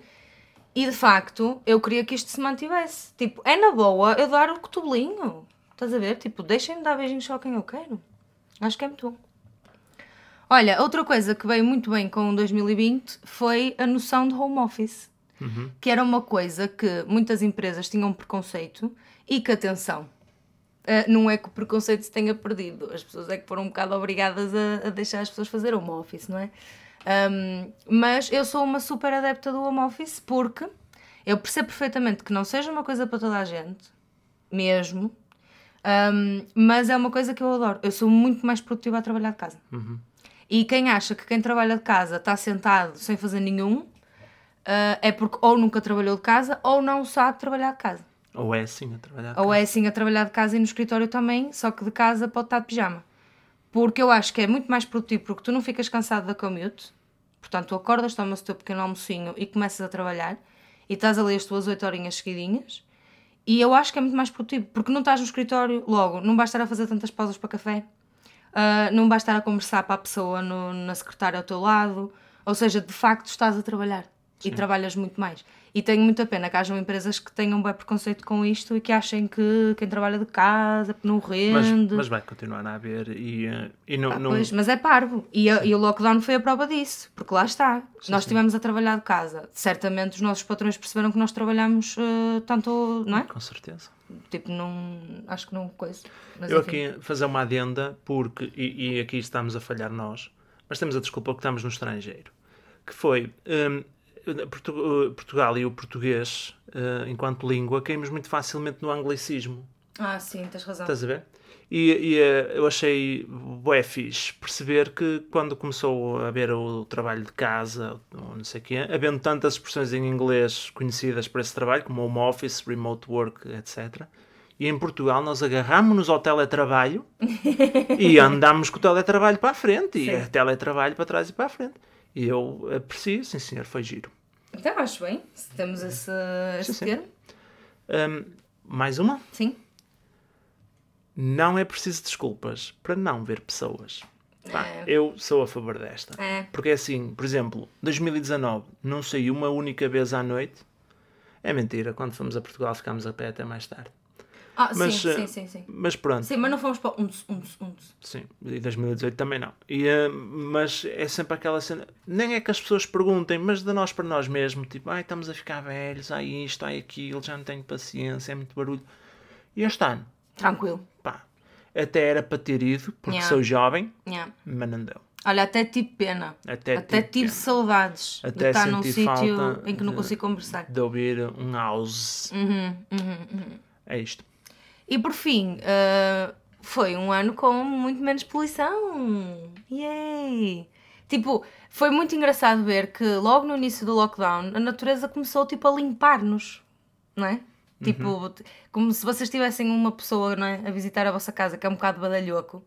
A: E de facto, eu queria que isto se mantivesse. Tipo, é na boa eu dar o cotobelinho. Estás a ver? Tipo, deixem-me dar beijinhos só quem eu quero. Acho que é muito bom. Olha, outra coisa que veio muito bem com 2020 foi a noção de home office. Que era uma coisa que muitas empresas tinham preconceito e que, atenção, eh, não é que o preconceito se tenha perdido. As pessoas é que foram um bocado obrigadas a, a deixar as pessoas fazer home office, não é? Um, mas eu sou uma super adepta do home office porque eu percebo perfeitamente que não seja uma coisa para toda a gente, mesmo, um, mas é uma coisa que eu adoro. Eu sou muito mais produtiva a trabalhar de casa. E quem acha que quem trabalha de casa está sentado sem fazer nenhum, ah, é porque ou nunca trabalhou de casa ou não sabe trabalhar de casa.
B: Ou é assim a trabalhar. de
A: Ou
B: casa.
A: é assim a trabalhar de casa e no escritório também, só que de casa pode estar de pijama. Porque eu acho que é muito mais produtivo porque tu não ficas cansado da commute. Portanto, tu acordas, tomas o teu pequeno almocinho e começas a trabalhar e estás ali as tuas 8 horinhas seguidinhas. E eu acho que é muito mais produtivo porque não estás no escritório logo, não vais estar a fazer tantas pausas para café, ah, não vais estar a conversar para a pessoa no- na secretária ao teu lado. Ou seja, de facto estás a trabalhar. e trabalhas muito mais. E tenho muita pena que hajam empresas que tenham bem preconceito com isto e que achem que quem trabalha de casa que não
B: Mas,
A: rende.
B: mas vai continuar a haver e, eh, e não,
A: Ah,
B: não-
A: pois, mas é parvo. E, a- e o lockdown foi a prova disso, porque lá está. nós estivemos a trabalhar de casa. Certamente os nossos patrões perceberam que nós trabalhamos eh, tanto, não é?
B: Com certeza.
A: Tipo, não. Acho que não coisa. Mas
B: Eu
A: enfim.
B: aqui fazer uma adenda, porque, e, e aqui estamos a falhar nós, mas temos a desculpa que estamos no estrangeiro, que foi Portu- Portugal e o português, eh, enquanto língua, caímos muito facilmente no anglicismo.
A: Ah, sim, tens razão.
B: Estás a ver? E, e, eh, eu achei bué fixe perceber que quando começou a haver o trabalho de casa, ou não sei o quê, havendo tantas expressões em inglês conhecidas para esse trabalho, como home office, remote work, etc. E em Portugal nós agarramos-nos ao teletrabalho [LAUGHS] e andamos com o teletrabalho para a frente, e
A: Sim.
B: teletrabalho para trás e para a frente. E eu aprecio, sim senhor, foi giro.
A: Então acho bem, se temos esse, esse
B: sim.
A: termo.
B: Hum, mais uma?
A: Sim.
B: Não é preciso desculpas para não ver pessoas. Pá,
A: É.
B: Eu sou a favor desta.
A: É.
B: Porque é assim, por exemplo, 2019 não saí uma única vez à noite. É mentira, quando fomos a Portugal ficámos a pé até mais tarde.
A: Ah,
B: Mas,
A: sim,
B: eh,
A: sim, sim, sim.
B: Mas pronto, sim,
A: Sim, mas não fomos para uns, uns, uns.
B: e 2018 também não. E, eh, mas é sempre aquela cena. Nem é que as pessoas perguntem, mas de nós para nós mesmo, tipo, ai, estamos a ficar velhos, ai isto, ai aquilo, já não tenho paciência, é muito barulho. E este ano,
A: Tranquilo.
B: pá, até era para ter ido, porque
A: Yeah.
B: sou jovem,
A: Yeah.
B: mas não deu.
A: Olha, até tive pena.
B: Até
A: Até,
B: tive
A: tive saudades de
B: Até
A: estar num sítio em que não
B: de-
A: consigo conversar.
B: de ouvir um house.
A: Uhum,
B: É isto.
A: E por fim, ah, foi um ano com muito menos poluição. Yay! Tipo, foi muito engraçado ver que logo no início do lockdown a natureza começou tipo a limpar-nos, não é? Tipo, t- como se vocês tivessem uma pessoa não é, a visitar a vossa casa que é um bocado badalhoco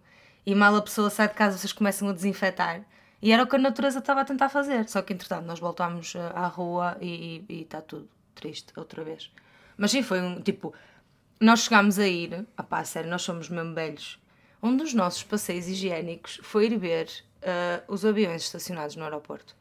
A: e mal a pessoa sai de casa vocês começam a desinfetar. E era o que a natureza estava a tentar fazer. Só que entretanto nós voltámos ah, à rua e está tudo triste outra vez. Mas sim, foi um tipo. Nós chegámos a ir, ah pá, sério, nós somos mesmo velhos. Um dos nossos passeios higiênicos foi ir ver ah, os aviões estacionados no aeroporto.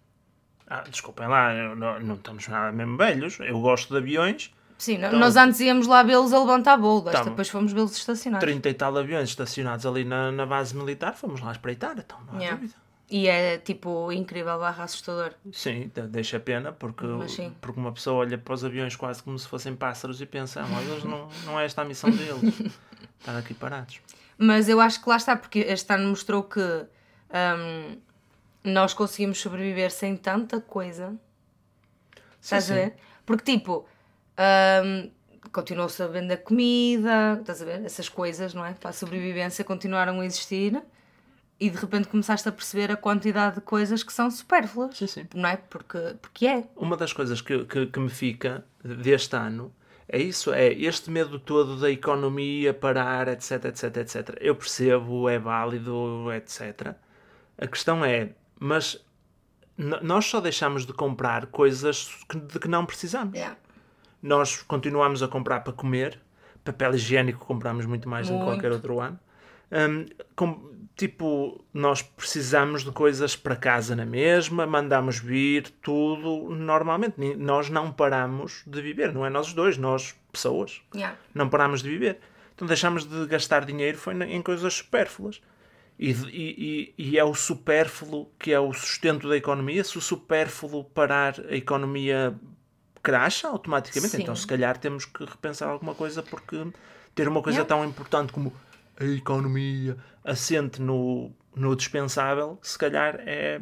B: Ah, desculpem lá, não, não estamos nada mesmo velhos. Eu gosto de aviões.
A: Sim,
B: Então-
A: nós antes íamos lá vê-los a levantar bolo,
B: Tá.
A: depois fomos vê-los estacionados.
B: 30 e tal aviões estacionados ali na, na base militar. Fomos lá espreitar, então não há
A: Yeah.
B: dúvida.
A: E é tipo incrível, barra assustador.
B: Sim, de- deixa pena, porque,
A: sim.
B: porque uma pessoa olha para os aviões quase como se fossem pássaros e pensa, ah, mas eles não, não é esta a missão deles. [LAUGHS] Estar aqui parados.
A: Mas eu acho que lá está, porque este ano mostrou que hum, nós conseguimos sobreviver sem tanta coisa. Estás
B: sim.
A: a ver? Porque, tipo, hum, continuou-se a vender comida, estás a ver? Essas coisas, não é? Para a sobrevivência continuaram a existir e de repente começaste a perceber a quantidade de coisas que são supérfluas.
B: Sim, sim.
A: Não é? Porque, porque é.
B: Uma das coisas que, que, que me fica deste ano é isso, é este medo todo da economia parar, etc, etc, etc. Eu percebo, é válido, etc. A questão é, mas nós só deixamos de comprar coisas que- de que não precisamos.
A: Yeah.
B: Nós continuamos a comprar para comer, papel higiênico compramos muito mais do que
A: Muito.
B: qualquer outro ano. Hum, com- tipo, nós precisamos de coisas para casa na mesma, mandamos vir tudo normalmente. Nós não paramos de viver, não é nós dois, nós, pessoas,
A: Yeah.
B: não paramos de viver. Então deixamos de gastar dinheiro foi em coisas supérfluas. E, e- e- e é o supérfluo que é o sustento da economia. Se o supérfluo parar, a economia cracha automaticamente.
A: Sim.
B: Então, se calhar, temos que repensar alguma coisa porque ter uma coisa
A: Yeah.
B: tão importante como a economia assente no, no dispensável, se calhar é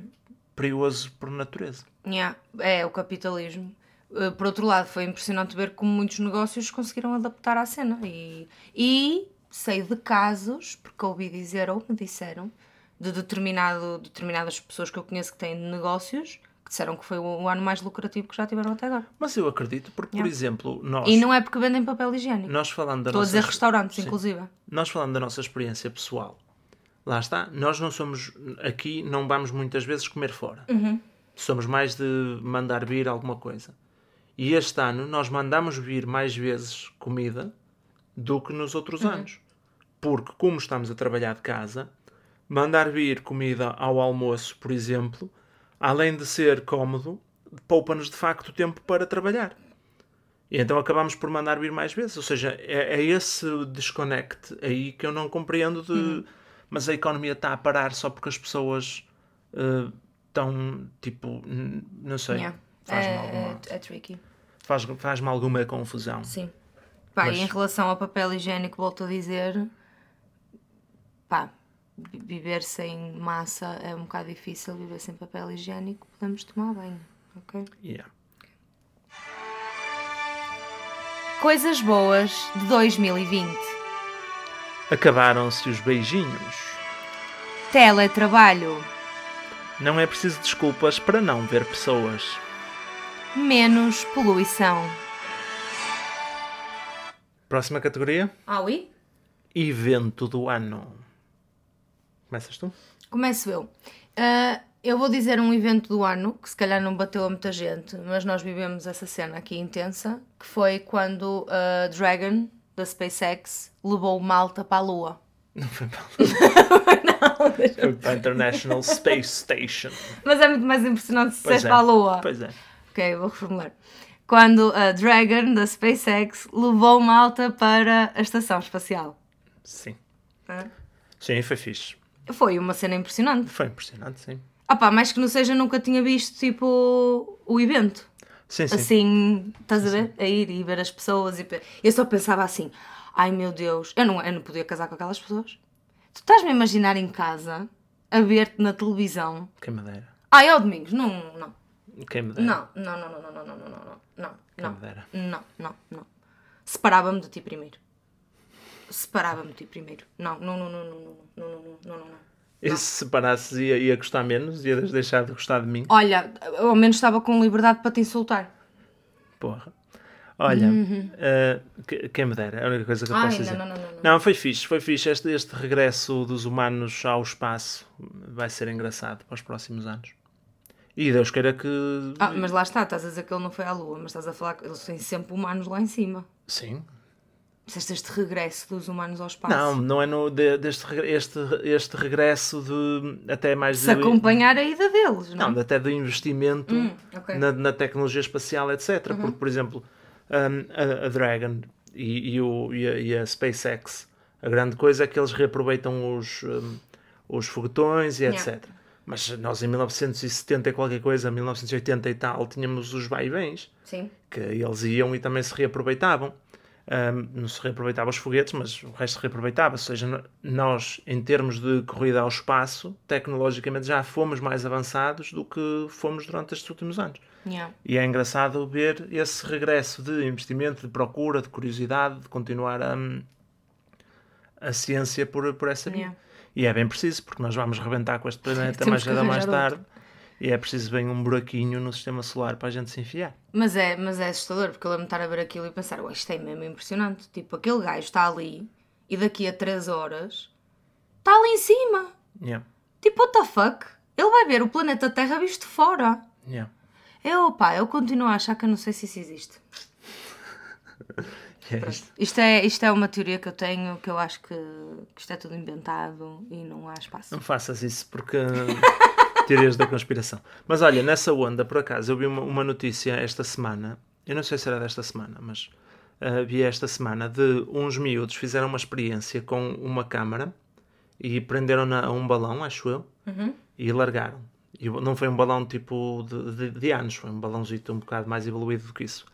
B: perigoso por natureza.
A: Yeah, É, o capitalismo. Uh, Por outro lado, foi impressionante ver como muitos negócios conseguiram adaptar à cena. E, e sei de casos, porque ouvi dizer ou me disseram, de determinado, determinadas pessoas que eu conheço que têm negócios, disseram que foi o, ano mais lucrativo que já tiveram até agora.
B: Mas eu acredito, porque, por
A: Yeah.
B: exemplo, nós,
A: E não é porque vendem papel higiênico.
B: nós falando da
A: Estou a
B: nossa...
A: dizer restaurantes,
B: Sim.
A: inclusive.
B: nós falando da nossa experiência pessoal, lá está, nós não somos aqui, não vamos muitas vezes comer fora. Somos mais de mandar vir alguma coisa. E este ano nós mandamos vir mais vezes comida do que nos outros anos. Porque, como estamos a trabalhar de casa, mandar vir comida ao almoço, por exemplo, além de ser cómodo, poupa-nos de facto tempo para trabalhar. E então acabamos por mandar vir mais vezes. Ou seja, é, é esse desconnect aí que eu não compreendo de. Mas a economia está a parar só porque as pessoas eh, estão tipo. Não sei.
A: Yeah.
B: Faz-me
A: É,
B: alguma,
A: é, é tricky.
B: faz, faz-me alguma confusão.
A: Sim. Pá,
B: Mas-
A: e em relação ao papel higiênico, volto a dizer, pá, viver sem massa é um bocado difícil, viver sem papel higiênico, podemos tomar banho, ok?
B: Yeah.
A: Coisas boas de 2020.
B: Acabaram-se os beijinhos.
A: Teletrabalho.
B: Não é preciso desculpas para não ver pessoas.
A: Menos poluição.
B: Próxima categoria:
A: Ah, oui?
B: Evento do ano. Começas tu?
A: Começo eu. Ah, eu vou dizer um evento do ano que se calhar não bateu a muita gente, mas nós vivemos essa cena aqui intensa, que foi quando a Dragon da SpaceX levou Malta para a Lua.
B: Não foi mal. [LAUGHS] Foi para a International Space Station.
A: Mas é muito mais impressionante se disseste
B: é.
A: para a Lua.
B: Pois é.
A: Ok, vou reformular. Quando a Dragon da SpaceX levou Malta para a estação espacial.
B: Sim.
A: Hã?
B: Sim, foi fixe.
A: Foi uma cena impressionante.
B: Foi impressionante, sim.
A: Ah pá, mais que não seja, nunca tinha visto tipo o evento.
B: Sim, sim.
A: assim, estás a ver? A ir e ver as pessoas. E... Eu só pensava assim: ai meu Deus, eu não, eu não podia casar com aquelas pessoas. Tu estás-me a imaginar em casa, a ver-te na televisão.
B: Quem me dera.
A: Ai, ao domingos, não, não.
B: Quem me dera.
A: Não, não, não, não, não, não, não, não, não, não,
B: Quem
A: não,
B: me dera.
A: não, não, não. Separava-me de ti primeiro. Separava-me de ti primeiro. Não, não, não, não, não, não, não, não, não, não, não.
B: E se separasses ia, ia gostar menos? Ias deixar de gostar de mim?
A: Olha, ao menos estava com liberdade para te insultar.
B: Porra. Olha, eh, que- quem me dera, é a única coisa que eu
A: Uhum. Ai,
B: posso
A: não,
B: dizer.
A: não, não, não, não.
B: Não, foi fixe, foi fixe. Este, este regresso dos humanos ao espaço vai ser engraçado para os próximos anos. E Deus queira que.
A: Ah, mas lá está, estás a dizer que ele não foi à Lua, mas estás a falar que eles têm sempre humanos lá em cima.
B: Sim.
A: Disseste este regresso dos humanos ao espaço.
B: Não, não é no, de- deste este, este regresso de até mais
A: Se
B: de,
A: acompanhar a ida deles, não?
B: não, de- até do investimento
A: Hum, ok. Uhum.
B: na, na tecnologia espacial, etc. Porque, por exemplo, hum, a, a Dragon e, e o, e, a, e a SpaceX, a grande coisa é que eles reaproveitam os, hum, os foguetões e
A: Yeah.
B: etc. Mas nós em 1970 e qualquer coisa, 1980 e tal, tínhamos os vai-vens, que eles iam e também se reaproveitavam. Hum, não se reaproveitava os foguetes, mas o resto se reaproveitava. Ou seja, nós, em termos de corrida ao espaço, tecnologicamente já fomos mais avançados do que fomos durante estes últimos anos.
A: Yeah.
B: E é engraçado ver esse regresso de investimento, de procura, de curiosidade, de continuar a, a ciência por, por essa via.
A: Yeah.
B: E é bem preciso, porque nós vamos rebentar com este planeta [LAUGHS]
A: Temos
B: mais cedo ou mais tarde. E é preciso bem um buraquinho no sistema solar para a gente se enfiar.
A: Mas é, mas é assustador, porque eu lembro-me de estar a ver aquilo e pensar, "Ué, isto é mesmo impressionante. Tipo, aquele gajo está ali e daqui a 3 horas está ali em cima.
B: Yeah.
A: Tipo, what the fuck? Ele vai ver o planeta Terra visto fora.
B: Yeah.
A: Eu, pá, eu continuo a achar que eu não sei se isso existe. [LAUGHS]
B: É isto.
A: Isto é, isto é uma teoria que eu tenho, que eu acho que, que isto é tudo inventado e não há espaço.
B: Não faças isso porque [LAUGHS] teorias da conspiração. Mas olha, nessa onda, por acaso, eu vi uma, uma notícia esta semana, eu não sei se era desta semana, mas ah, vi esta semana de uns miúdos fizeram uma experiência com uma câmara e prenderam-na a um balão, acho eu, e largaram. E não foi um balão tipo de, de, de anos, foi um balãozito um bocado mais evoluído do que isso.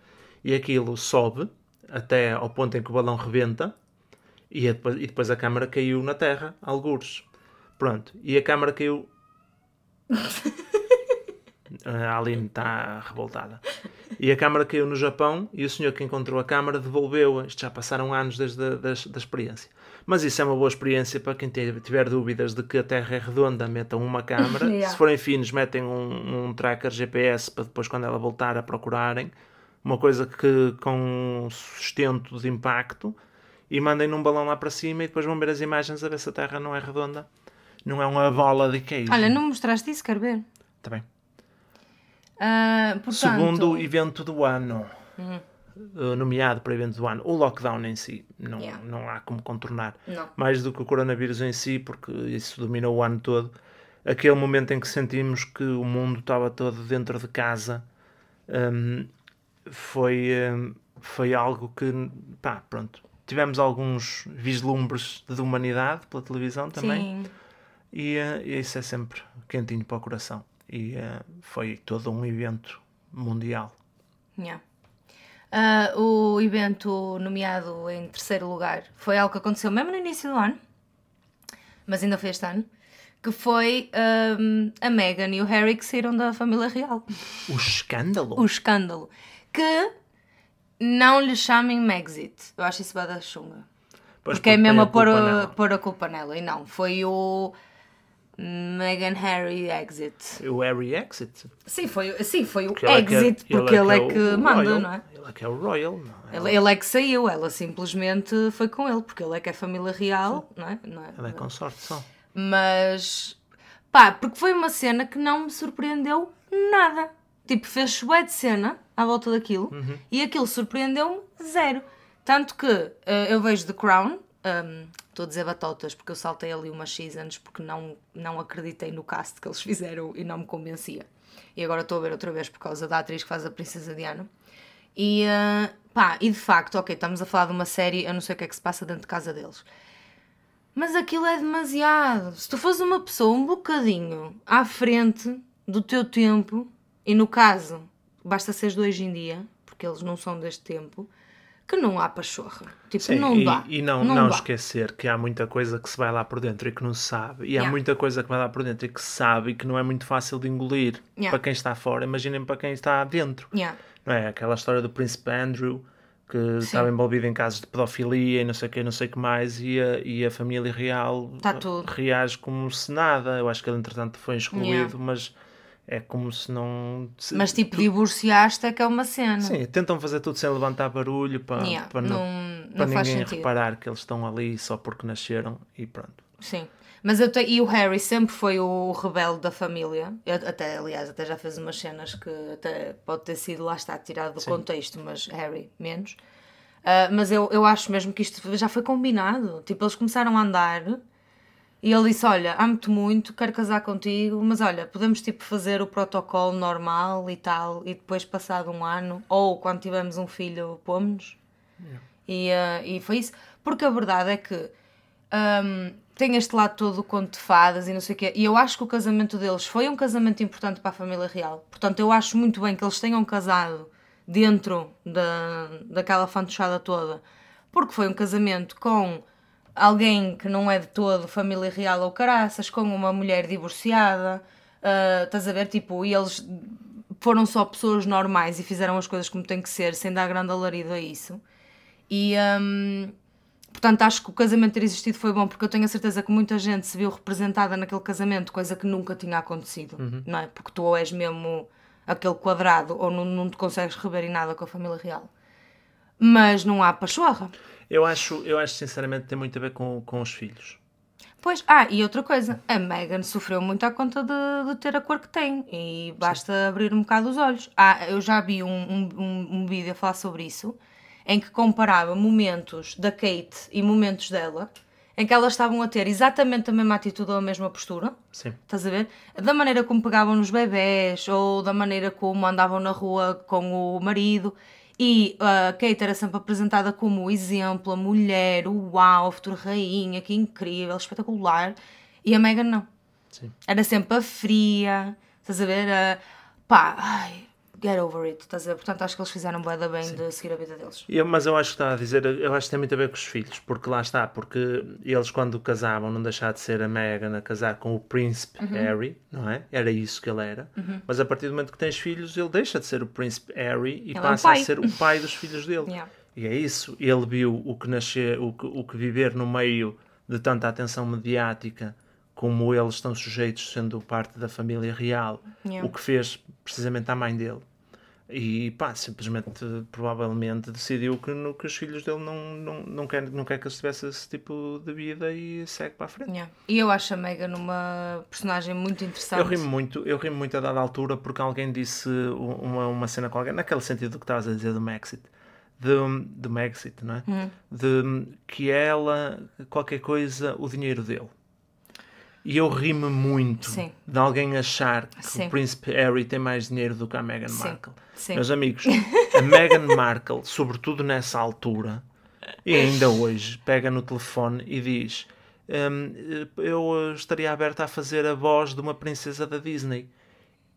B: E aquilo sobe até ao ponto em que o balão rebenta e, depois, e depois a câmara caiu na terra, algures. Pronto, e a câmara caiu. [LAUGHS] a Aline está revoltada. E a câmara caiu no Japão e o senhor que encontrou a câmara devolveu-a. Isto já passaram anos desde a da, da experiência. Mas isso é uma boa experiência para quem tiver, dúvidas de que a Terra é redonda, metam uma câmara. [LAUGHS]
A: Yeah.
B: Se forem finos, metem um, um tracker GPS para depois, quando ela voltar, a procurarem. Uma coisa que com sustento de impacto e mandem num balão lá para cima e depois vão ver as imagens a ver se a Terra não é redonda. Não é uma bola de queijo.
A: Olha, não mostraste isso, quero ver.
B: Tá bem.
A: Ah, portanto,
B: Segundo evento do ano, uh, nomeado para evento do ano, o lockdown em si. Não,
A: Yeah.
B: não há como contornar.
A: Não.
B: Mais do que o coronavírus em si, porque isso dominou o ano todo. Aquele momento em que sentimos que o mundo estava todo dentro de casa, hum, foi, hum, foi algo que, pá, pronto. Tivemos alguns vislumbres de humanidade pela televisão também.
A: Sim.
B: E, eh, e isso é sempre quentinho para o coração. E eh, foi todo um evento mundial.
A: Yeah. Ah, o evento nomeado em terceiro lugar foi algo que aconteceu mesmo no início do ano, mas ainda foi este ano, que foi ahm, a Meghan e o Harry que saíram da família real.
B: O escândalo?
A: O escândalo. Que não lhe chamem Megxit. Eu acho isso bada chunga.
B: Pois,
A: Porque é mesmo a
B: tem
A: pôr, a, pôr a culpa nela. E não, foi o Meghan Harry Exit.
B: O Harry Exit.
A: Sim, foi, sim, foi o
B: Porque ele é que é-
A: Exit, porque ele é que,
B: o
A: manda,
B: royal.
A: não é?
B: Ele é que é o Royal. Não é?
A: Ele, ele é que saiu, ela simplesmente foi com ele, porque ele é que é família real, não é? Não é?
B: Ela é consorte só.
A: Mas, pá, porque foi uma cena que não me surpreendeu nada. Tipo, fez bué de cena à volta daquilo e aquilo surpreendeu-me zero. Tanto que eh, eu vejo The Crown, hum, estou a dizer batotas porque eu saltei ali umas seasons porque não, não acreditei no cast que eles [LAUGHS] fizeram e não me convencia. E agora estou a ver outra vez por causa da atriz que faz a Princesa Diana. E, eh, pá, e de facto, ok, estamos a falar de uma série, eu não sei o que é que se passa dentro de casa deles. Mas aquilo é demasiado. Se tu fores uma pessoa um bocadinho à frente do teu tempo, e no caso, basta seres de hoje em dia, porque eles não são deste tempo, que não há pachorra. Tipo,
B: Sim,
A: não
B: e,
A: dá.
B: e não, não,
A: dá.
B: esquecer que há muita coisa que se vai lá por dentro e que não se sabe. E há
A: Yeah.
B: muita coisa que vai lá por dentro e que se sabe e que não é muito fácil de engolir
A: Yeah.
B: para quem está fora. Imaginem para quem está dentro.
A: Yeah.
B: Não é? Aquela história do príncipe Andrew que estava envolvido em casos de pedofilia e não sei o que, não sei o que mais, e a, e a família real
A: Tá
B: reage como se nada. Eu acho que ele, entretanto, foi excluído, mas é como se não.
A: Mas tipo, divorciaste é que é uma cena.
B: Sim, tentam fazer tudo sem levantar barulho para,
A: Yeah,
B: para, não,
A: não-
B: para
A: não
B: ninguém reparar que eles estão ali só porque nasceram e pronto.
A: Sim. Mas eu te... E o Harry sempre foi o rebelde da família. Eu até, aliás, até já fez umas cenas que até pode ter sido, lá está, tirado do contexto, mas Harry menos. Ah, mas eu, eu acho mesmo que isto já foi combinado. Tipo, eles começaram a andar e ele disse: Olha, amo-te muito, quero casar contigo, mas olha, podemos tipo fazer o protocolo normal e tal, e depois, passado um ano, ou quando tivermos um filho, pomos-nos. E, ah, e foi isso. Porque a verdade é que hum, tem este lado todo do conto de fadas e não sei o quê. E eu acho que o casamento deles foi um casamento importante para a família real. Portanto, eu acho muito bem que eles tenham casado dentro da, daquela fantochada toda. Porque foi um casamento com alguém que não é de todo família real ou caraças, com uma mulher divorciada. ah, estás a ver? Tipo, e eles foram só pessoas normais e fizeram as coisas como tem que ser, sem dar grande alarido a isso. E hum, portanto acho que o casamento ter existido foi bom porque eu tenho a certeza que muita gente se viu representada naquele casamento, coisa que nunca tinha acontecido, não é? Porque tu ou és mesmo aquele quadrado ou não, não te consegues rever em nada com a família real. Mas não há pachorra.
B: Eu acho, eu acho sinceramente que tem muito a ver com, com os filhos.
A: Pois, ah, e outra coisa, a Megan sofreu muito à conta de, de ter a cor que tem e basta abrir um bocado os olhos. Ah, eu já vi um, um, um, um vídeo a falar sobre isso, em que comparava momentos da Kate e momentos dela, em que elas estavam a ter exatamente a mesma atitude ou a mesma postura,
B: Sim.
A: estás a ver? Da maneira como pegavam nos bebés ou da maneira como andavam na rua com o marido. E a Kate era sempre apresentada como o exemplo, a mulher, o uau, a futura rainha, que incrível, espetacular. E a Megan não.
B: Sim.
A: Era sempre a fria, estás a ver? A, pá, ai, get over it, estás a ver? Portanto, acho que eles fizeram bué da bem de seguir a vida deles.
B: Eu- mas eu acho que está a dizer, eu acho que tem muito a ver com os filhos, porque lá está, porque eles quando casavam não deixavam de ser a Meghan a casar com o príncipe
A: Uhum.
B: Harry, não é? Era isso que ele era. Mas a partir do momento que tens filhos, ele deixa de ser o príncipe Harry e
A: é um
B: passa a ser o pai dos filhos dele.
A: Yeah.
B: E é isso. Ele viu o que nascer, o que, o que viver no meio de tanta atenção mediática como eles estão sujeitos, sendo parte da família real,
A: Yeah.
B: o que fez precisamente à mãe dele. E pá, simplesmente, provavelmente, decidiu que, no, que os filhos dele não, não, não, quer, não quer que eles tivessem esse tipo de vida e segue para a frente.
A: Yeah. E eu acho a Megan uma personagem muito interessante.
B: Eu rimo muito, eu rimo muito a dada altura porque alguém disse uma, uma cena com alguém, naquele sentido que estavas a dizer do Maxit, de, do Maxit, não é? De que ela, qualquer coisa, o dinheiro dele. E eu ri-me muito
A: Sim.
B: de alguém achar que
A: Sim.
B: o príncipe Harry tem mais dinheiro do que a Meghan
A: Sim.
B: Markle. Meus amigos, a Meghan Markle, sobretudo nessa altura, e ainda hoje, pega no telefone e diz: "Hum, Eu estaria aberta a fazer a voz de uma princesa da Disney.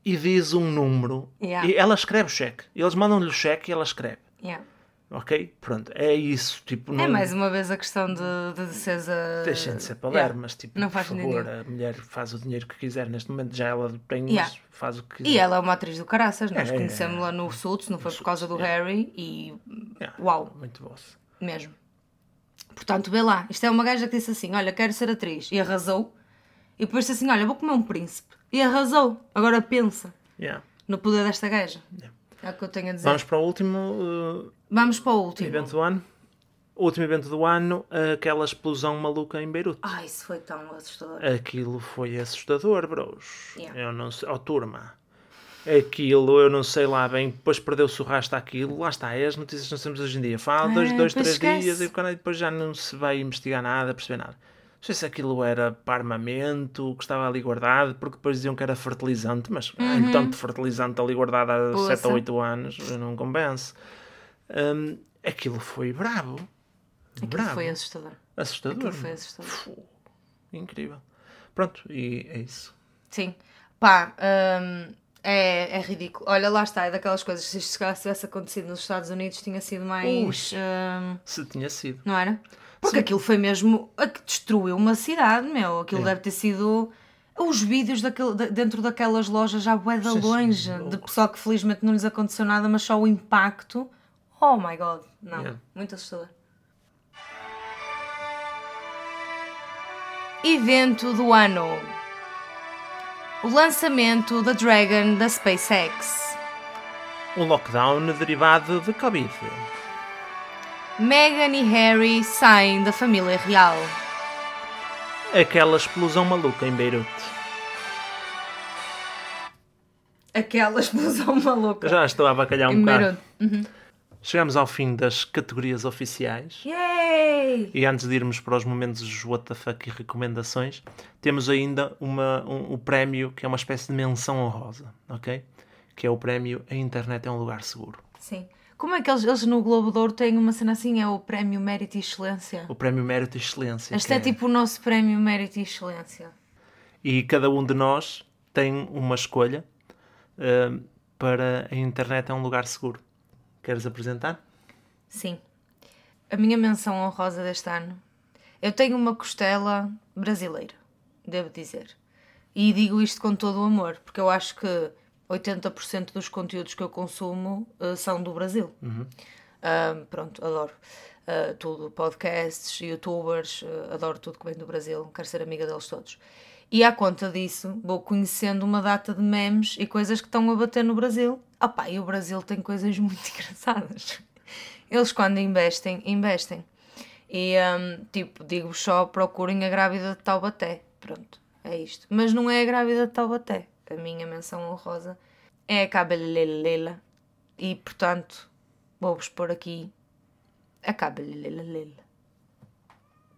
B: E diz um número.
A: Yeah.
B: E ela escreve o cheque. Eles mandam-lhe o cheque e ela escreve.
A: Yeah.
B: Ok? Pronto, é isso. Tipo,
A: É
B: não-
A: mais uma vez a questão de, de defesa.
B: Deixem de ser para
A: Yeah.
B: mas tipo,
A: Não
B: por
A: faz sentido
B: favor,
A: nenhum.
B: a mulher faz o dinheiro que quiser. Neste momento já ela tem,
A: Yeah.
B: mas faz o que quiser.
A: E ela é uma atriz do caraças, nós
B: É, é,
A: conhecemos-la no Suits, não foi por causa do Harry e.
B: Yeah,
A: Uau,
B: Muito boss.
A: mesmo. Portanto, vê lá, isto é uma gaja que disse assim: Olha, quero ser atriz, e arrasou. E depois disse assim: Olha, vou comer um príncipe, e arrasou. Agora pensa
B: Yeah.
A: no poder desta gaja. É o que eu tenho a dizer.
B: Vamos para o último uh,
A: Vamos para o último.
B: evento do ano. O último evento do ano, aquela explosão maluca em Beirute.
A: Ai, isso foi tão assustador.
B: Aquilo foi assustador, bros.
A: Yeah.
B: Eu não sei. Oh, turma. Aquilo, eu não sei lá bem. Depois perdeu-se o rastro àquilo. Lá está. É as notícias que nós temos hoje em dia. Fala dois,
A: Ah,
B: dois
A: pois
B: três
A: esquece.
B: dias e depois já não se vai investigar nada, perceber nada. Não sei se aquilo era para armamento, que estava ali guardado, porque depois diziam que era fertilizante, mas há tanto fertilizante ali guardado há
A: Uhum. Poça.
B: 7 ou 8 anos, não convence. Hum, aquilo foi bravo.
A: Aquilo
B: bravo.
A: foi assustador.
B: Assustador.
A: Aquilo foi assustador.
B: Incrível. Pronto, e é isso.
A: Sim. Pá, hum, é, é ridículo. Olha, lá está, é daquelas coisas. Se isto tivesse acontecido nos Estados Unidos, tinha sido mais. Hum,
B: Se tinha sido.
A: não era? Porque aquilo foi mesmo. a que Destruiu uma cidade, meu. Aquilo deve ter sido. Os vídeos daquele, da- dentro daquelas lojas já bué de
B: Sim, sim,
A: longe, de pessoal que felizmente não lhes aconteceu nada, mas só o impacto. Oh my god, não,
B: Yeah.
A: muito assustador. Evento do ano: o lançamento da Dragon da SpaceX.
B: Um lockdown derivado de Covid.
A: Meghan e Harry saem da família real.
B: Aquela explosão maluca em Beirute.
A: Aquela explosão maluca.
B: Já estou a abacalhar um
A: Em
B: bocado.
A: Beirute.
B: Chegamos ao fim das categorias oficiais.
A: Yay!
B: E antes de irmos para os momentos what the fuck e recomendações, temos ainda uma, um, o prémio que é uma espécie de menção honrosa, ok? Que é o prémio A Internet é um Lugar Seguro.
A: Sim. Como é que eles, eles no Globo de Ouro têm uma cena assim? É o Prémio Mérito e Excelência.
B: O prémio Mérito e Excelência.
A: Este
B: que
A: é tipo o nosso Prémio Mérito e Excelência.
B: E cada um de nós tem uma escolha uh, para a internet é um lugar seguro. Queres apresentar?
A: Sim. A minha menção honrosa deste ano. Eu tenho uma costela brasileira, devo dizer. E digo isto com todo o amor, porque eu acho que 80% dos conteúdos que eu consumo eh, são do Brasil. Ah, pronto, adoro. Ah, tudo, podcasts, youtubers, ah, adoro tudo que vem do Brasil, quero ser amiga deles todos. E à conta disso, vou conhecendo uma data de memes e coisas que estão a bater no Brasil. Opá, e o Brasil tem coisas [LAUGHS] muito engraçadas. Eles, quando investem, investem. E, hum, tipo, digo só, procurem a grávida de Taubaté. Pronto, é isto. Mas não é a grávida de Taubaté. A minha menção honrosa é a Cabelelela. E, portanto, vou-vos pôr aqui a Cabelelela.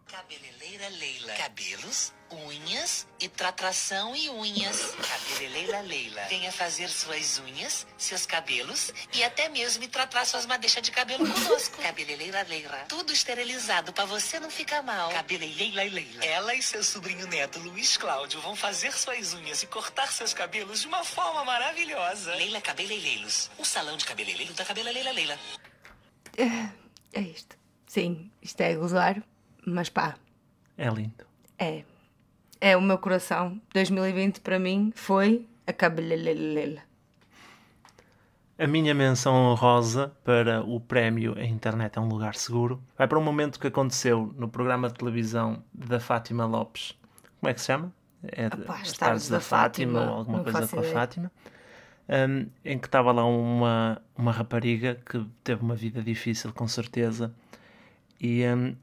C: Cabeleleira Leila. Cabelos, unhas e tratação e unhas. Cabeleleira Leila. Venha fazer suas unhas, seus cabelos e até mesmo tratar suas madeixas de cabelo conosco. [LAUGHS] Cabeleleira Leila. Tudo esterilizado pra você não ficar mal. Cabeleleira Leila. Ela e seu sobrinho neto Luiz Cláudio vão fazer suas unhas e cortar seus cabelos de uma forma maravilhosa. Leila Cabeleireiros. O salão de cabeleireiro da Cabeleleira Leila.
A: É isto. Sim, isto é gozar, mas pá,
B: É lindo.
A: é. É o meu coração. 2020 para mim foi a Cabelelela.
B: A minha menção honrosa para o prémio A Internet é um Lugar Seguro vai para um momento que aconteceu no programa de televisão da Fátima Lopes. Como é que se chama? É
A: Epá,
B: As Tardes da Fátima, ou alguma coisa com a. Fátima. Um, em que estava lá uma, uma rapariga que teve uma vida difícil, com certeza, e, um,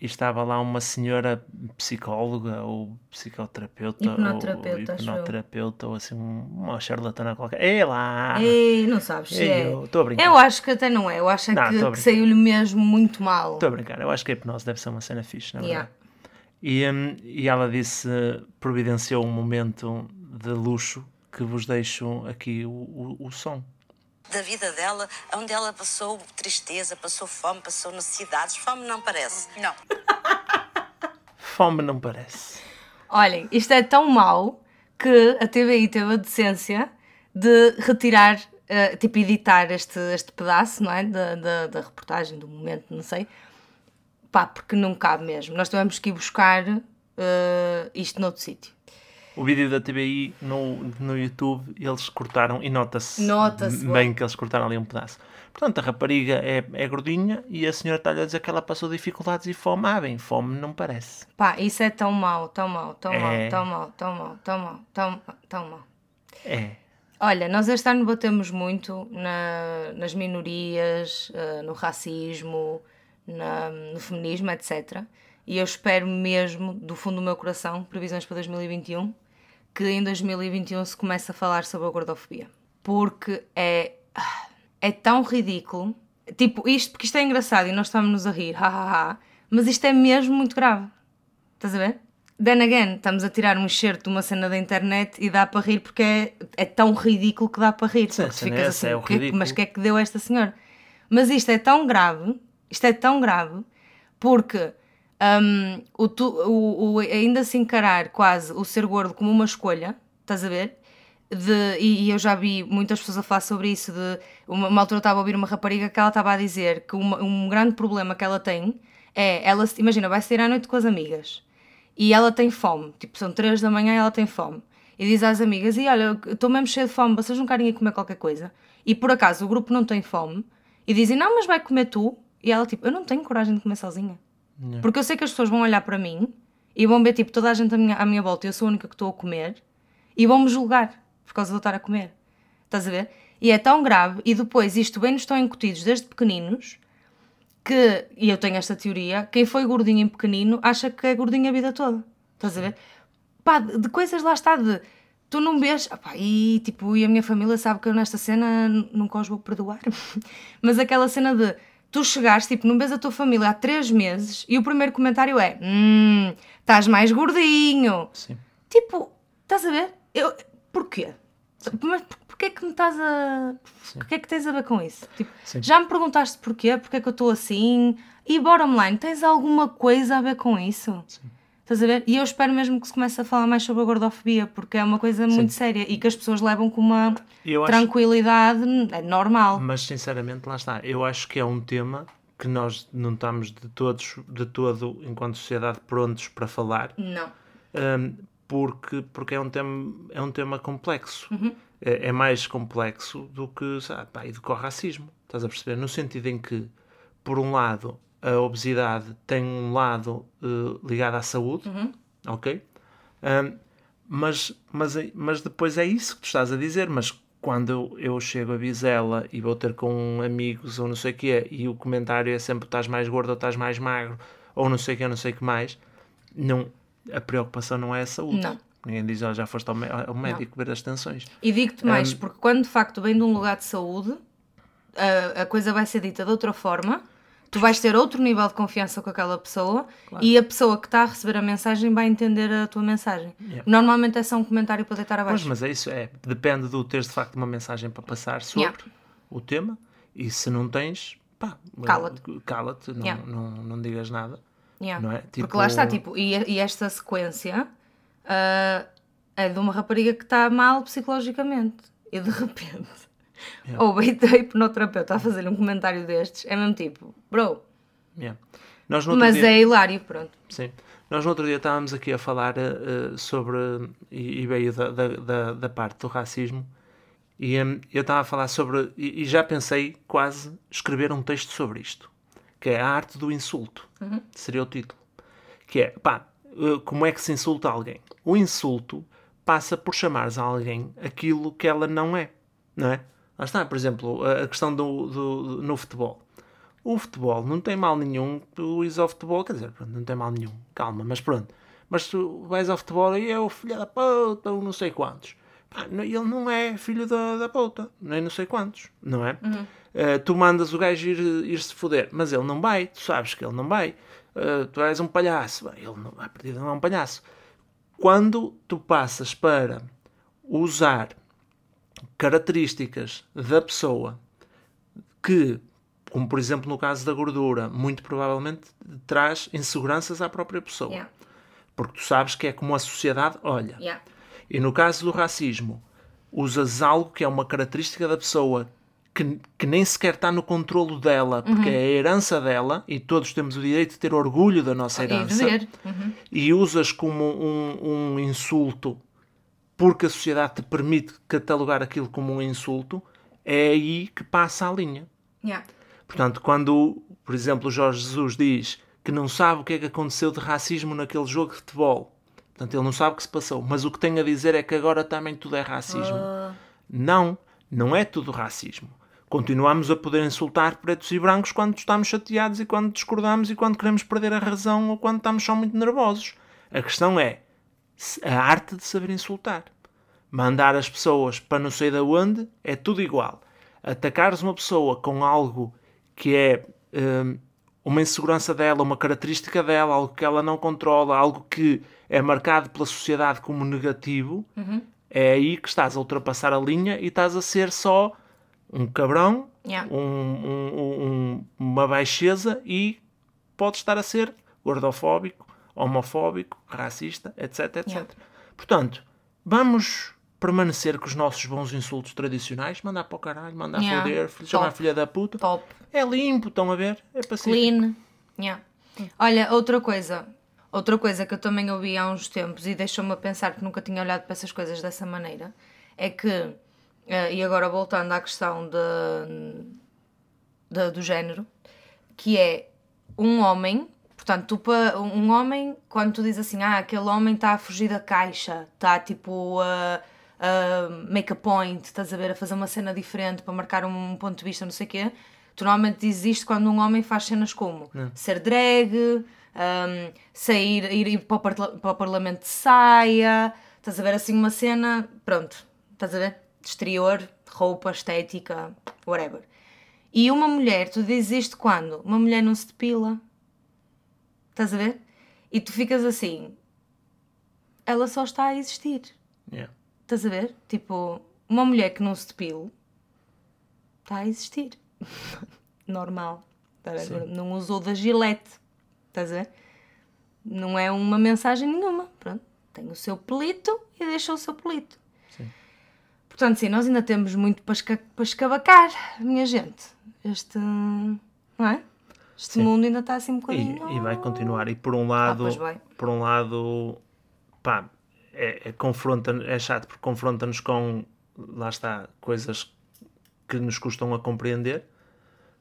B: e estava lá uma senhora psicóloga ou psicoterapeuta
A: Hipnoterapeuta,
B: ou hipnoterapeuta ou assim um- uma charlatana qualquer. É lá!
A: Ei, não sabes
B: Ei,
A: é.
B: eu estou a brincar.
A: Eu acho que até não é. Eu acho é
B: Não,
A: que, que saiu-lhe mesmo muito mal.
B: Estou a brincar, eu acho que a hipnose deve ser uma cena fixe, na
A: Yeah.
B: verdade. E, hum, e ela disse, providenciou um momento de luxo que vos deixo aqui o, o, o som.
D: Da vida dela, onde ela passou tristeza, passou fome, passou necessidades. Fome não parece. Não.
B: Fome não parece.
A: Olhem, isto é tão mau que a TVI teve a decência de retirar, eh, tipo, editar este, este pedaço, não é? Da, da, da reportagem, do momento, não sei. Pá, porque não cabe mesmo. Nós tivemos que ir buscar eh, isto noutro sítio.
B: O vídeo da TBI no, no YouTube, eles cortaram, e nota-se
A: Nota-se,
B: bem que eles cortaram ali um pedaço. Portanto, a rapariga é, é gordinha e a senhora está-lhe a dizer que ela passou dificuldades e fome. Ah, bem, fome não parece.
A: Pá, isso é tão mau, tão mau, tão mau,
B: É.
A: tão mau, tão mau, tão mau, tão, tão mau.
B: É.
A: Olha, nós este ano batemos muito na- nas minorias, eh, no racismo, na- no feminismo, etc. E eu espero mesmo, do fundo do meu coração, previsões para 2021, que em 2021 se comece a falar sobre a gordofobia. Porque é, é tão ridículo. Tipo, isto, porque isto é engraçado e nós estamos-nos a rir, ha, ha, ha, mas isto é mesmo muito grave. Estás a ver? Then again, estamos a tirar um excerto de uma cena da internet e dá para rir porque é, é tão ridículo que dá para rir.
B: Sim,
A: porque ficas
B: é
A: assim,
B: é o
A: "Que-
B: ridículo."
A: mas que é que deu esta senhora? Mas isto é tão grave, isto é tão grave, porque hum, o, tu- o- o- ainda se encarar quase o ser gordo como uma escolha, estás a ver? De, e, e eu já vi muitas pessoas a falar sobre isso. De, uma, uma altura eu estava a ouvir uma rapariga que ela estava a dizer que uma- um grande problema que ela tem é, ela, imagina, vai sair à noite com as amigas e ela tem fome, tipo, são 3 da manhã e ela tem fome. E diz às amigas: E olha, estou mesmo cheio de fome, vocês não querem ir comer qualquer coisa? E por acaso o grupo não tem fome e dizem: Não, mas vai comer tu. E ela, tipo, eu não tenho coragem de comer sozinha. Porque eu sei que as pessoas vão olhar para mim e vão ver, tipo, toda a gente à minha, à minha volta eu sou a única que estou a comer e vão-me julgar por causa de eu estar a comer. Estás a ver? E é tão grave, e depois isto bem nos estão incutidos desde pequeninos que, e eu tenho esta teoria, quem foi gordinho em pequenino acha que é gordinho a vida toda. Estás a ver? Pá, de, de coisas lá está de. Tu não vês. ah pá, e tipo, e a minha família sabe que eu nesta cena nunca os vou perdoar. [LAUGHS] Mas aquela cena de tu chegares, tipo, não vês a tua família há três meses e o primeiro comentário é: Hum, estás mais gordinho.
B: Sim.
A: Tipo, estás a ver? Eu, porquê? Mas por- porquê que me estás a. O que é que tens a ver com isso? Tipo,
B: Sim.
A: já me perguntaste porquê? Porquê que eu estou assim? E bottom line, tens alguma coisa a ver com isso? Estás a ver? E eu espero mesmo que se comece a falar mais sobre a gordofobia, porque é uma coisa muito séria e que as pessoas levam com uma
B: acho-
A: tranquilidade é normal.
B: Mas sinceramente, lá está. Eu acho que é um tema que nós não estamos de todos, de todo, enquanto sociedade, prontos para falar.
A: Não.
B: Um, porque, porque é, um tema, é um tema complexo.
A: Uhum.
B: É, é mais complexo do que, sabe, pá, e do que o racismo. Estás a perceber? No sentido em que, por um lado, a obesidade tem um lado eh, ligado à saúde,
A: Uhum.
B: ok? Um, mas, mas, é- mas depois é isso que tu estás a dizer. Mas quando eu, eu chego a Vizela e vou ter com amigos ou não sei o quê, e o comentário é sempre estás mais gordo ou estás mais magro, ou não sei o que, não sei o que mais, não, a preocupação não é a saúde.
A: Não.
B: Ninguém diz, "Oh, já foste ao, ao médico ver as tensões.
A: E digo-te mais,
B: Um,
A: porque quando de facto vem de um lugar de saúde, a, a coisa vai ser dita de outra forma, tu vais ter outro nível de confiança com aquela pessoa e a pessoa que está a receber a mensagem vai entender a tua mensagem.
B: Yeah.
A: Normalmente é só um comentário para deitar
B: Pois,
A: abaixo.
B: mas é isso, é, depende do teres de facto uma mensagem para passar sobre
A: Yeah.
B: o tema, e se não tens, pá,
A: Cala-te.
B: cala-te, não,
A: Yeah.
B: não, não digas nada. Não é?
A: Porque
B: Tipo-
A: lá está, tipo, e, e esta sequência ah, é de uma rapariga que está mal psicologicamente e de [LAUGHS] repente. Ou bem a hipnoterapeuta a fazer um comentário destes, é mesmo tipo, bro,
B: Yeah.
A: Mas
B: dia-
A: é hilário, pronto.
B: Sim. Nós no outro dia estávamos aqui a falar eh, sobre, e, e veio da, da, da, da parte do racismo, e hum, eu estava a falar sobre, e, e já pensei quase escrever um texto sobre isto, que é a arte do insulto, seria o título. Que é, pá, eh, como é que se insulta alguém? O insulto passa por chamares a alguém aquilo que ela não é, não é? Lá está, por exemplo, a a questão do, do, no futebol. O futebol não tem mal nenhum, tu ires ao futebol, quer dizer, não tem mal nenhum, calma, mas pronto. Mas tu vais ao futebol e é o filho da puta, ou não sei quantos. Ele não é filho da, da puta, nem não sei quantos, não é? Eh, tu mandas o gajo ir, ir se foder, mas ele não vai, tu sabes que ele não vai. "Ah, tu és um palhaço. Ele, não, à partida, não é um palhaço. Quando tu passas para usar características da pessoa que, como por exemplo no caso da gordura, muito provavelmente traz inseguranças à própria pessoa.
A: Yeah.
B: Porque tu sabes que é como a sociedade olha.
A: Yeah.
B: E no caso do racismo, usas algo que é uma característica da pessoa que, que nem sequer está no controlo dela, porque é a herança dela, e todos temos o direito de ter orgulho da nossa
A: E
B: herança,
A: dever. Uhum.
B: e usas como um, um insulto porque a sociedade te permite catalogar aquilo como um insulto, é aí que passa a linha.
A: Yeah.
B: Portanto, quando, por exemplo, o Jorge Jesus diz que não sabe o que é que aconteceu de racismo naquele jogo de futebol, portanto, ele não sabe o que se passou, mas o que tem a dizer é que agora também tudo é racismo. Não, não é tudo racismo. Continuamos a poder insultar pretos e brancos quando estamos chateados e quando discordamos e quando queremos perder a razão ou quando estamos só muito nervosos. A questão é a arte de saber insultar. Mandar as pessoas para não sei de onde é tudo igual. Atacares uma pessoa com algo que é hum, uma insegurança dela, uma característica dela, algo que ela não controla, algo que é marcado pela sociedade como negativo, é aí que estás a ultrapassar a linha e estás a ser só um cabrão,
A: Yeah.
B: um- um- um- uma baixeza e pode estar a ser gordofóbico, homofóbico, racista, etc, etc.
A: Yeah.
B: Portanto, vamos permanecer com os nossos bons insultos tradicionais, mandar para o caralho, mandar
A: Yeah.
B: foder, chamar filha da puta.
A: Top.
B: É limpo, estão a ver? É pacífico.
A: Clean. Yeah. Olha, outra coisa. Outra coisa que eu também ouvi há uns tempos e deixou-me a pensar que nunca tinha olhado para essas coisas dessa maneira é que, eh, e agora voltando à questão de, de- do género, que é um homem, portanto, tu, um homem, quando tu dizes assim, ah, aquele homem está a fugir da caixa, está tipo a, a make a point, estás a ver, a fazer uma cena diferente para marcar um ponto de vista, não sei o quê, tu normalmente dizes isto quando um homem faz cenas como ser drag, um, sair, ir, ir para, o para o parlamento de saia, estás a ver assim uma cena, pronto, estás a ver? Exterior, roupa, estética, whatever. E uma mulher, tu dizes isto quando? Uma mulher não se depila. Estás a ver? E tu ficas assim. Ela só está a existir.
B: Yeah.
A: Estás a ver? Tipo, uma mulher que não se depila está a existir. [LAUGHS] Normal. Ver? Não usou da gilete. Estás a ver? Não é uma mensagem nenhuma. Pronto. Tem o seu pelito e deixa o seu pelito.
B: Sim.
A: Portanto, sim, nós ainda temos muito para, esca para escavacar, minha gente. Este. Não é? Este
B: Sim.
A: mundo ainda está assim um bocadinho.
B: E, e vai continuar. E por um lado,
A: pois vai.
B: por um lado, pá, é, é, confronta, é chato porque confronta-nos com, lá está, coisas que nos custam a compreender,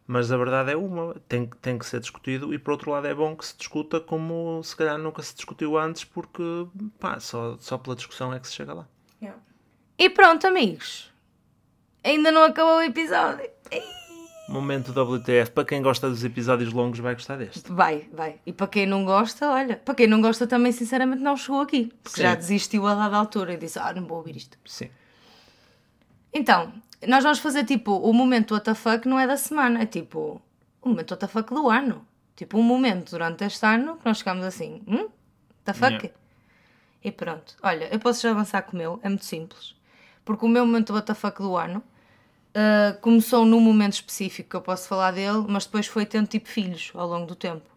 B: mas a verdade é uma, tem, que- tem que ser discutido e por outro lado é bom que se discuta como se calhar nunca se discutiu antes porque, pá, só, só pela discussão é que se chega lá.
A: E pronto, amigos. Ainda não acabou o episódio.
B: Momento WTF, para quem gosta dos episódios longos vai gostar deste.
A: Vai, vai. E para quem não gosta, olha, para quem não gosta também, sinceramente, não chegou aqui. Porque
B: Sim.
A: já desistiu a dada altura e disse, ah, não vou ouvir isto.
B: Sim.
A: Então, nós vamos fazer tipo o momento WTF não é da semana, é tipo o momento WTF do ano. Tipo um momento durante este ano que nós ficamos assim, hum? WTF?
B: Yeah.
A: E pronto. Olha, eu posso já avançar com o meu, é muito simples. Porque o meu momento WTF do ano ah, começou num momento específico que eu posso falar dele, mas depois foi tendo tipo filhos ao longo do tempo.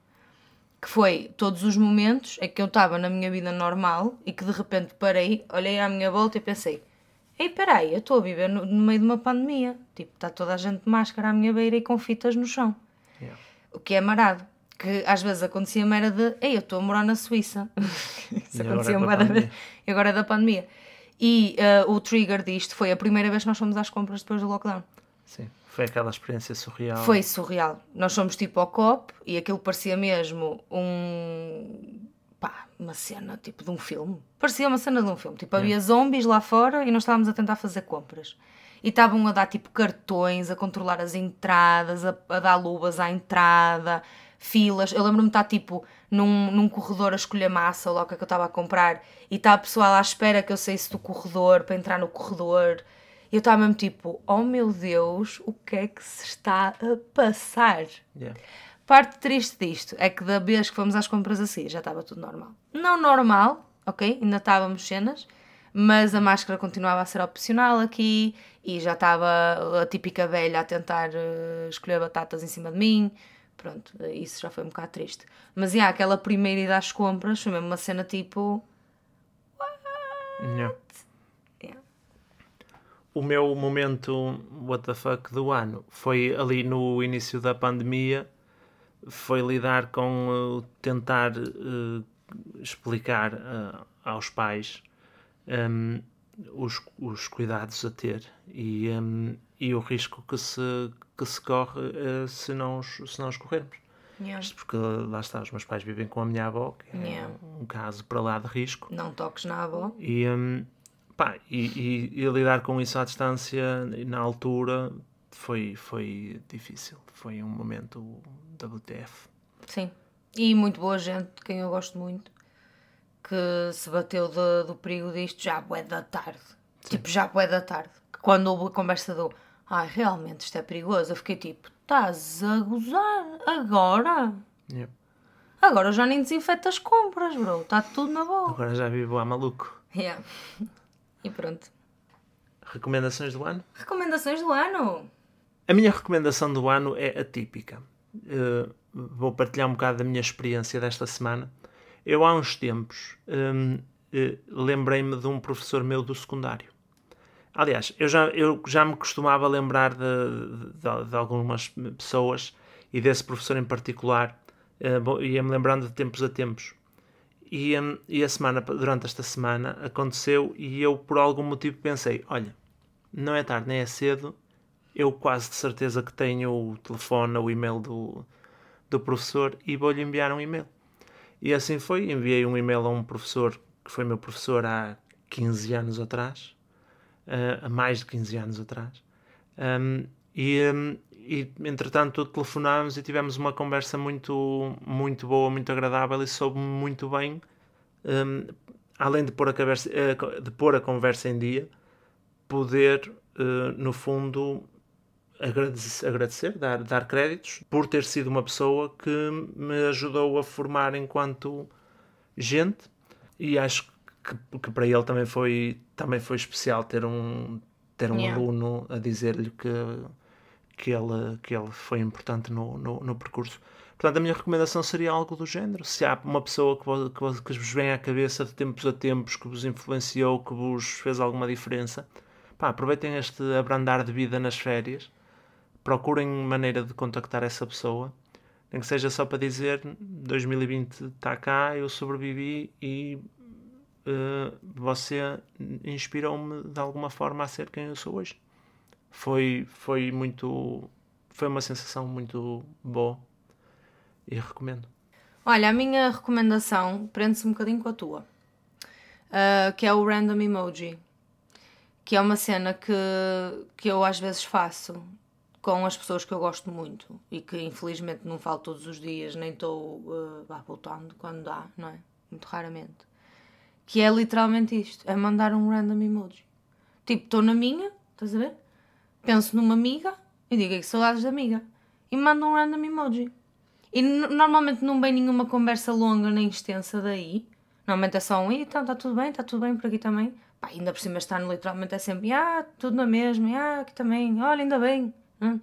A: Que foi todos os momentos em que eu estava na minha vida normal e que de repente parei, olhei à minha volta e pensei: Ei, peraí, eu estou a viver no, no meio de uma pandemia. Tipo, está toda a gente de máscara à minha beira e com fitas no chão.
B: Yeah.
A: O que é marado. Que às vezes acontecia-me era de Ei, eu estou a morar na Suíça. [LAUGHS] Isso
B: E
A: acontecia-me vez. E agora é da pandemia. E ah, o trigger disto foi a primeira vez que nós fomos às compras depois do lockdown.
B: Sim. Foi aquela experiência surreal.
A: Foi surreal. Nós fomos tipo ao COP e aquilo parecia mesmo um. pá, uma cena tipo de um filme. Parecia uma cena de um filme. Tipo, havia zombies lá fora e nós estávamos a tentar fazer compras. E estavam a dar tipo cartões, a controlar as entradas, a, a dar luvas à entrada, filas. Eu lembro-me de estar tipo num, num corredor a escolher massa, logo que eu estava a comprar, e está a pessoal à espera que eu saísse do corredor para entrar no corredor. E eu estava mesmo tipo, oh meu Deus, o que é que se está a passar?
B: Yeah.
A: Parte triste disto é que da vez que fomos às compras a seguir já estava tudo normal. Não normal, ok? Ainda estávamos cenas, mas a máscara continuava a ser opcional aqui e já estava a típica velha a tentar eh, escolher batatas em cima de mim. Pronto, isso já foi um bocado triste. Mas yeah, aquela primeira ida às compras foi mesmo uma cena tipo.
B: Yeah.
A: Yeah.
B: O meu momento what the fuck do ano foi ali no início da pandemia, foi lidar com uh, tentar uh, explicar uh, aos pais um, os, os cuidados a ter e, um, e o risco que se, que se corre uh, se, não, se não os corrermos.
A: Yeah.
B: Porque lá está, os meus pais vivem com a minha avó, que é
A: Yeah.
B: um caso para lá de risco.
A: Não toques na avó.
B: E, hum, pá, e, e- e lidar com isso à distância na altura foi, foi difícil. Foi um momento WTF.
A: Sim. E muito boa gente, de quem eu gosto muito, que se bateu de- do perigo disto já bué da tarde. Tipo, já bué da tarde. Quando houve a conversa do ai, realmente isto é perigoso, eu fiquei tipo, estás a gozar agora?
B: Yep.
A: Agora já nem desinfeta as compras, bro. Está tudo na boa.
B: Agora já vivo a maluco.
A: Yeah. [LAUGHS] E pronto.
B: Recomendações do ano?
A: Recomendações do ano.
B: A minha recomendação do ano é atípica. Uh, vou partilhar um bocado da minha experiência desta semana. Eu, há uns tempos, hum, uh, lembrei-me de um professor meu do secundário. Aliás, eu já, eu já me costumava lembrar de, de- de algumas pessoas e desse professor em particular. uh, Ia-me lembrando de tempos a tempos. E, hum, e a semana, durante esta semana aconteceu e eu, por algum motivo, pensei: olha, não é tarde nem é cedo, eu quase de certeza que tenho o telefone, o e-mail do, do professor e vou-lhe enviar um e-mail. E assim foi, enviei um e-mail a um professor que foi meu professor há 15 anos atrás, eh, há mais de 15 anos atrás. Um, e, um, e entretanto telefonámos e tivemos uma conversa muito, muito boa, muito agradável e soube muito bem, um, além de pôr, a conversa, eh, de pôr a conversa em dia, poder, eh, no fundo, agradecer, agradecer dar, dar créditos por ter sido uma pessoa que me ajudou a formar enquanto gente e acho que, que para ele também foi, também foi especial ter um, ter um
A: Yeah.
B: aluno a dizer-lhe que, que, ele, que ele foi importante no, no, no percurso. Portanto, a minha recomendação seria algo do género. Se há uma pessoa que, vo- que, vos- que vos vem à cabeça de tempos a tempos, que vos influenciou, que vos fez alguma diferença, pá, aproveitem este abrandar de vida nas férias, procurem maneira de contactar essa pessoa, nem que seja só para dizer 2020 está cá, eu sobrevivi e você inspirou-me de alguma forma a ser quem eu sou hoje. Foi, foi muito. Foi uma sensação muito boa e recomendo.
A: Olha, a minha recomendação prende-se um bocadinho com a tua, Ah, que é o Random Emoji, que é uma cena que, que eu às vezes faço com as pessoas que eu gosto muito e que infelizmente não falo todos os dias, nem estou uh, voltando quando dá, não é? Muito raramente. Que é literalmente isto: é mandar um random emoji. Tipo, estou na minha, estás a ver? Penso numa amiga e digo que saudades da amiga e mando um random emoji. E normalmente não vem nenhuma conversa longa nem extensa daí. Normalmente é só um, "Ih, então está tudo bem, está tudo bem por aqui também. Pá, ainda por cima estar no literalmente é sempre, ah, tudo na mesma, ah, aqui também, olha, ainda bem. Hum.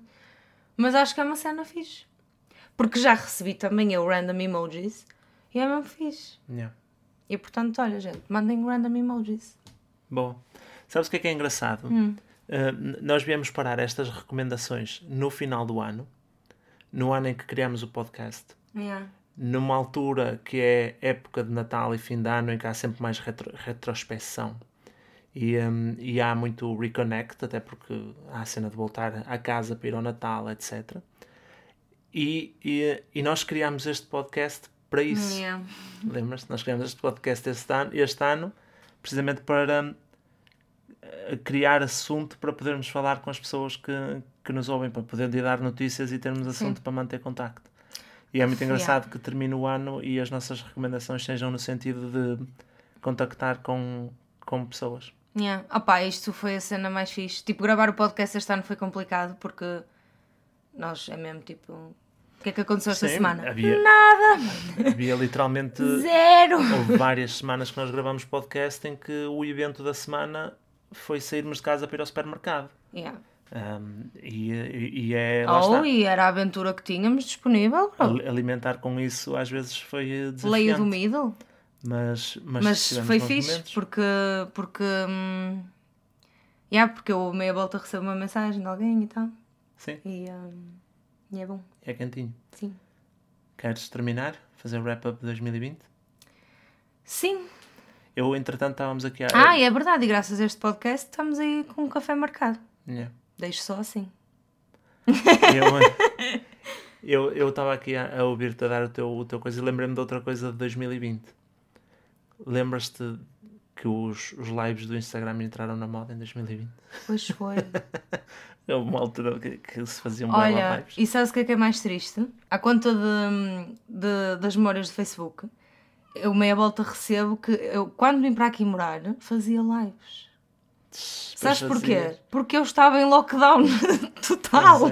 A: Mas acho que é uma cena fixe. Porque já recebi também eu random emojis e é mesmo fixe.
B: Yeah.
A: E portanto, olha, gente, mandem random emojis.
B: Bom, sabes o que é que é engraçado? Uh, n- nós viemos parar estas recomendações no final do ano, no ano em que criámos o podcast,
A: Yeah.
B: numa altura que é época de Natal e fim de ano, em que há sempre mais retro- retrospeção. E, um, e há muito reconnect, até porque há a cena de voltar à casa para ir ao Natal, etc. E, e, e nós criámos este podcast para isso.
A: Yeah.
B: Lembras-te? Nós criámos este podcast este ano, este ano precisamente para eh, criar assunto para podermos falar com as pessoas que, que nos ouvem, para podermos dar notícias e termos assunto para manter contacto. E é muito
A: Yeah.
B: engraçado que termine o ano e as nossas recomendações sejam no sentido de contactar com, com pessoas.
A: Yeah. Opa, isto foi a cena mais fixe. Tipo, gravar o podcast este ano foi complicado porque nós é mesmo tipo. Que é que aconteceu esta
B: Sim,
A: semana?
B: havia-
A: Nada!
B: Havia literalmente.
A: Zero!
B: Houve várias semanas que nós gravamos podcast em que o evento da semana foi sairmos de casa para ir ao supermercado.
A: Yeah.
B: Um, e, e, e é.
A: Oh, e era a aventura que tínhamos disponível, bro.
B: Alimentar com isso às vezes foi eh, desafiante.
A: Leia do Middle.
B: Mas, mas,
A: Mas foi fixe,
B: momentos.
A: porque. porque hum, yeah, porque eu meia volta recebo uma mensagem de alguém e tal.
B: Sim,
A: E, hum, e é bom,
B: é quentinho.
A: sim.
B: Queres terminar? Fazer o wrap-up de 2020?
A: Sim.
B: Eu, entretanto, estávamos aqui a.
A: Ah, é verdade, e graças a este podcast estamos aí com um café marcado.
B: Yeah.
A: Deixo só assim.
B: Eu- [LAUGHS] [LAUGHS] Eu eu estava aqui a, a ouvir-te a dar o teu, o teu coisa e lembrei-me de outra coisa de 2020. Lembras-te que os, os lives do Instagram entraram na moda em 2020?
A: Pois foi. [LAUGHS]
B: Houve uma altura que, que se faziam bué lá
A: Olha,
B: lives.
A: e sabes o que é que é mais triste? À conta de, de- das memórias do Facebook, eu meia volta recebo que eu, quando vim para aqui morar, fazia lives. Sabes porquê? Porque eu estava em lockdown [LAUGHS] total.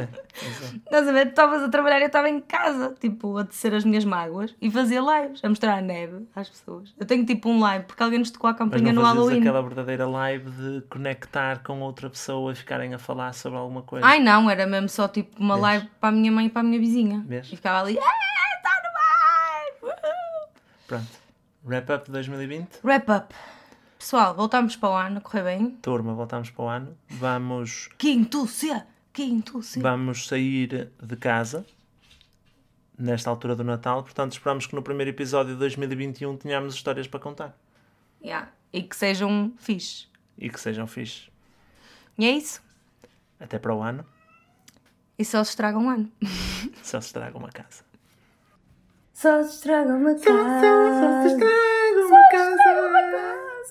A: Estás a ver? Tu estavas a trabalhar e eu estava em casa, tipo, a tecer as minhas mágoas e fazia lives, a mostrar a neve às pessoas. Eu tenho tipo um live, porque alguém nos tocou a campanha no Halloween.
B: aquela verdadeira live de conectar com outra pessoa e ficarem a falar sobre alguma coisa.
A: Ai não, era mesmo só tipo uma
B: Vês?
A: live para a minha mãe e para a minha vizinha.
B: Vês?
A: E ficava ali, "Ah, está no ar! Uhul!"
B: Pronto. Wrap-up de 2020.
A: Wrap up. Pessoal, voltamos para o ano, correr bem.
B: Turma, voltamos para o ano. Vamos,
A: Quinto-se! Quinto-se!
B: vamos sair de casa nesta altura do Natal. Portanto, esperamos que no primeiro episódio de 2021 tenhamos histórias para contar.
A: Yeah. E que sejam fixe.
B: E que sejam fixe.
A: E é isso.
B: Até para o ano.
A: E só se estraga um ano.
B: Só se estraga uma casa.
A: Só se estraga uma casa.
B: uma casa.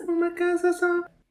B: Uma casa só.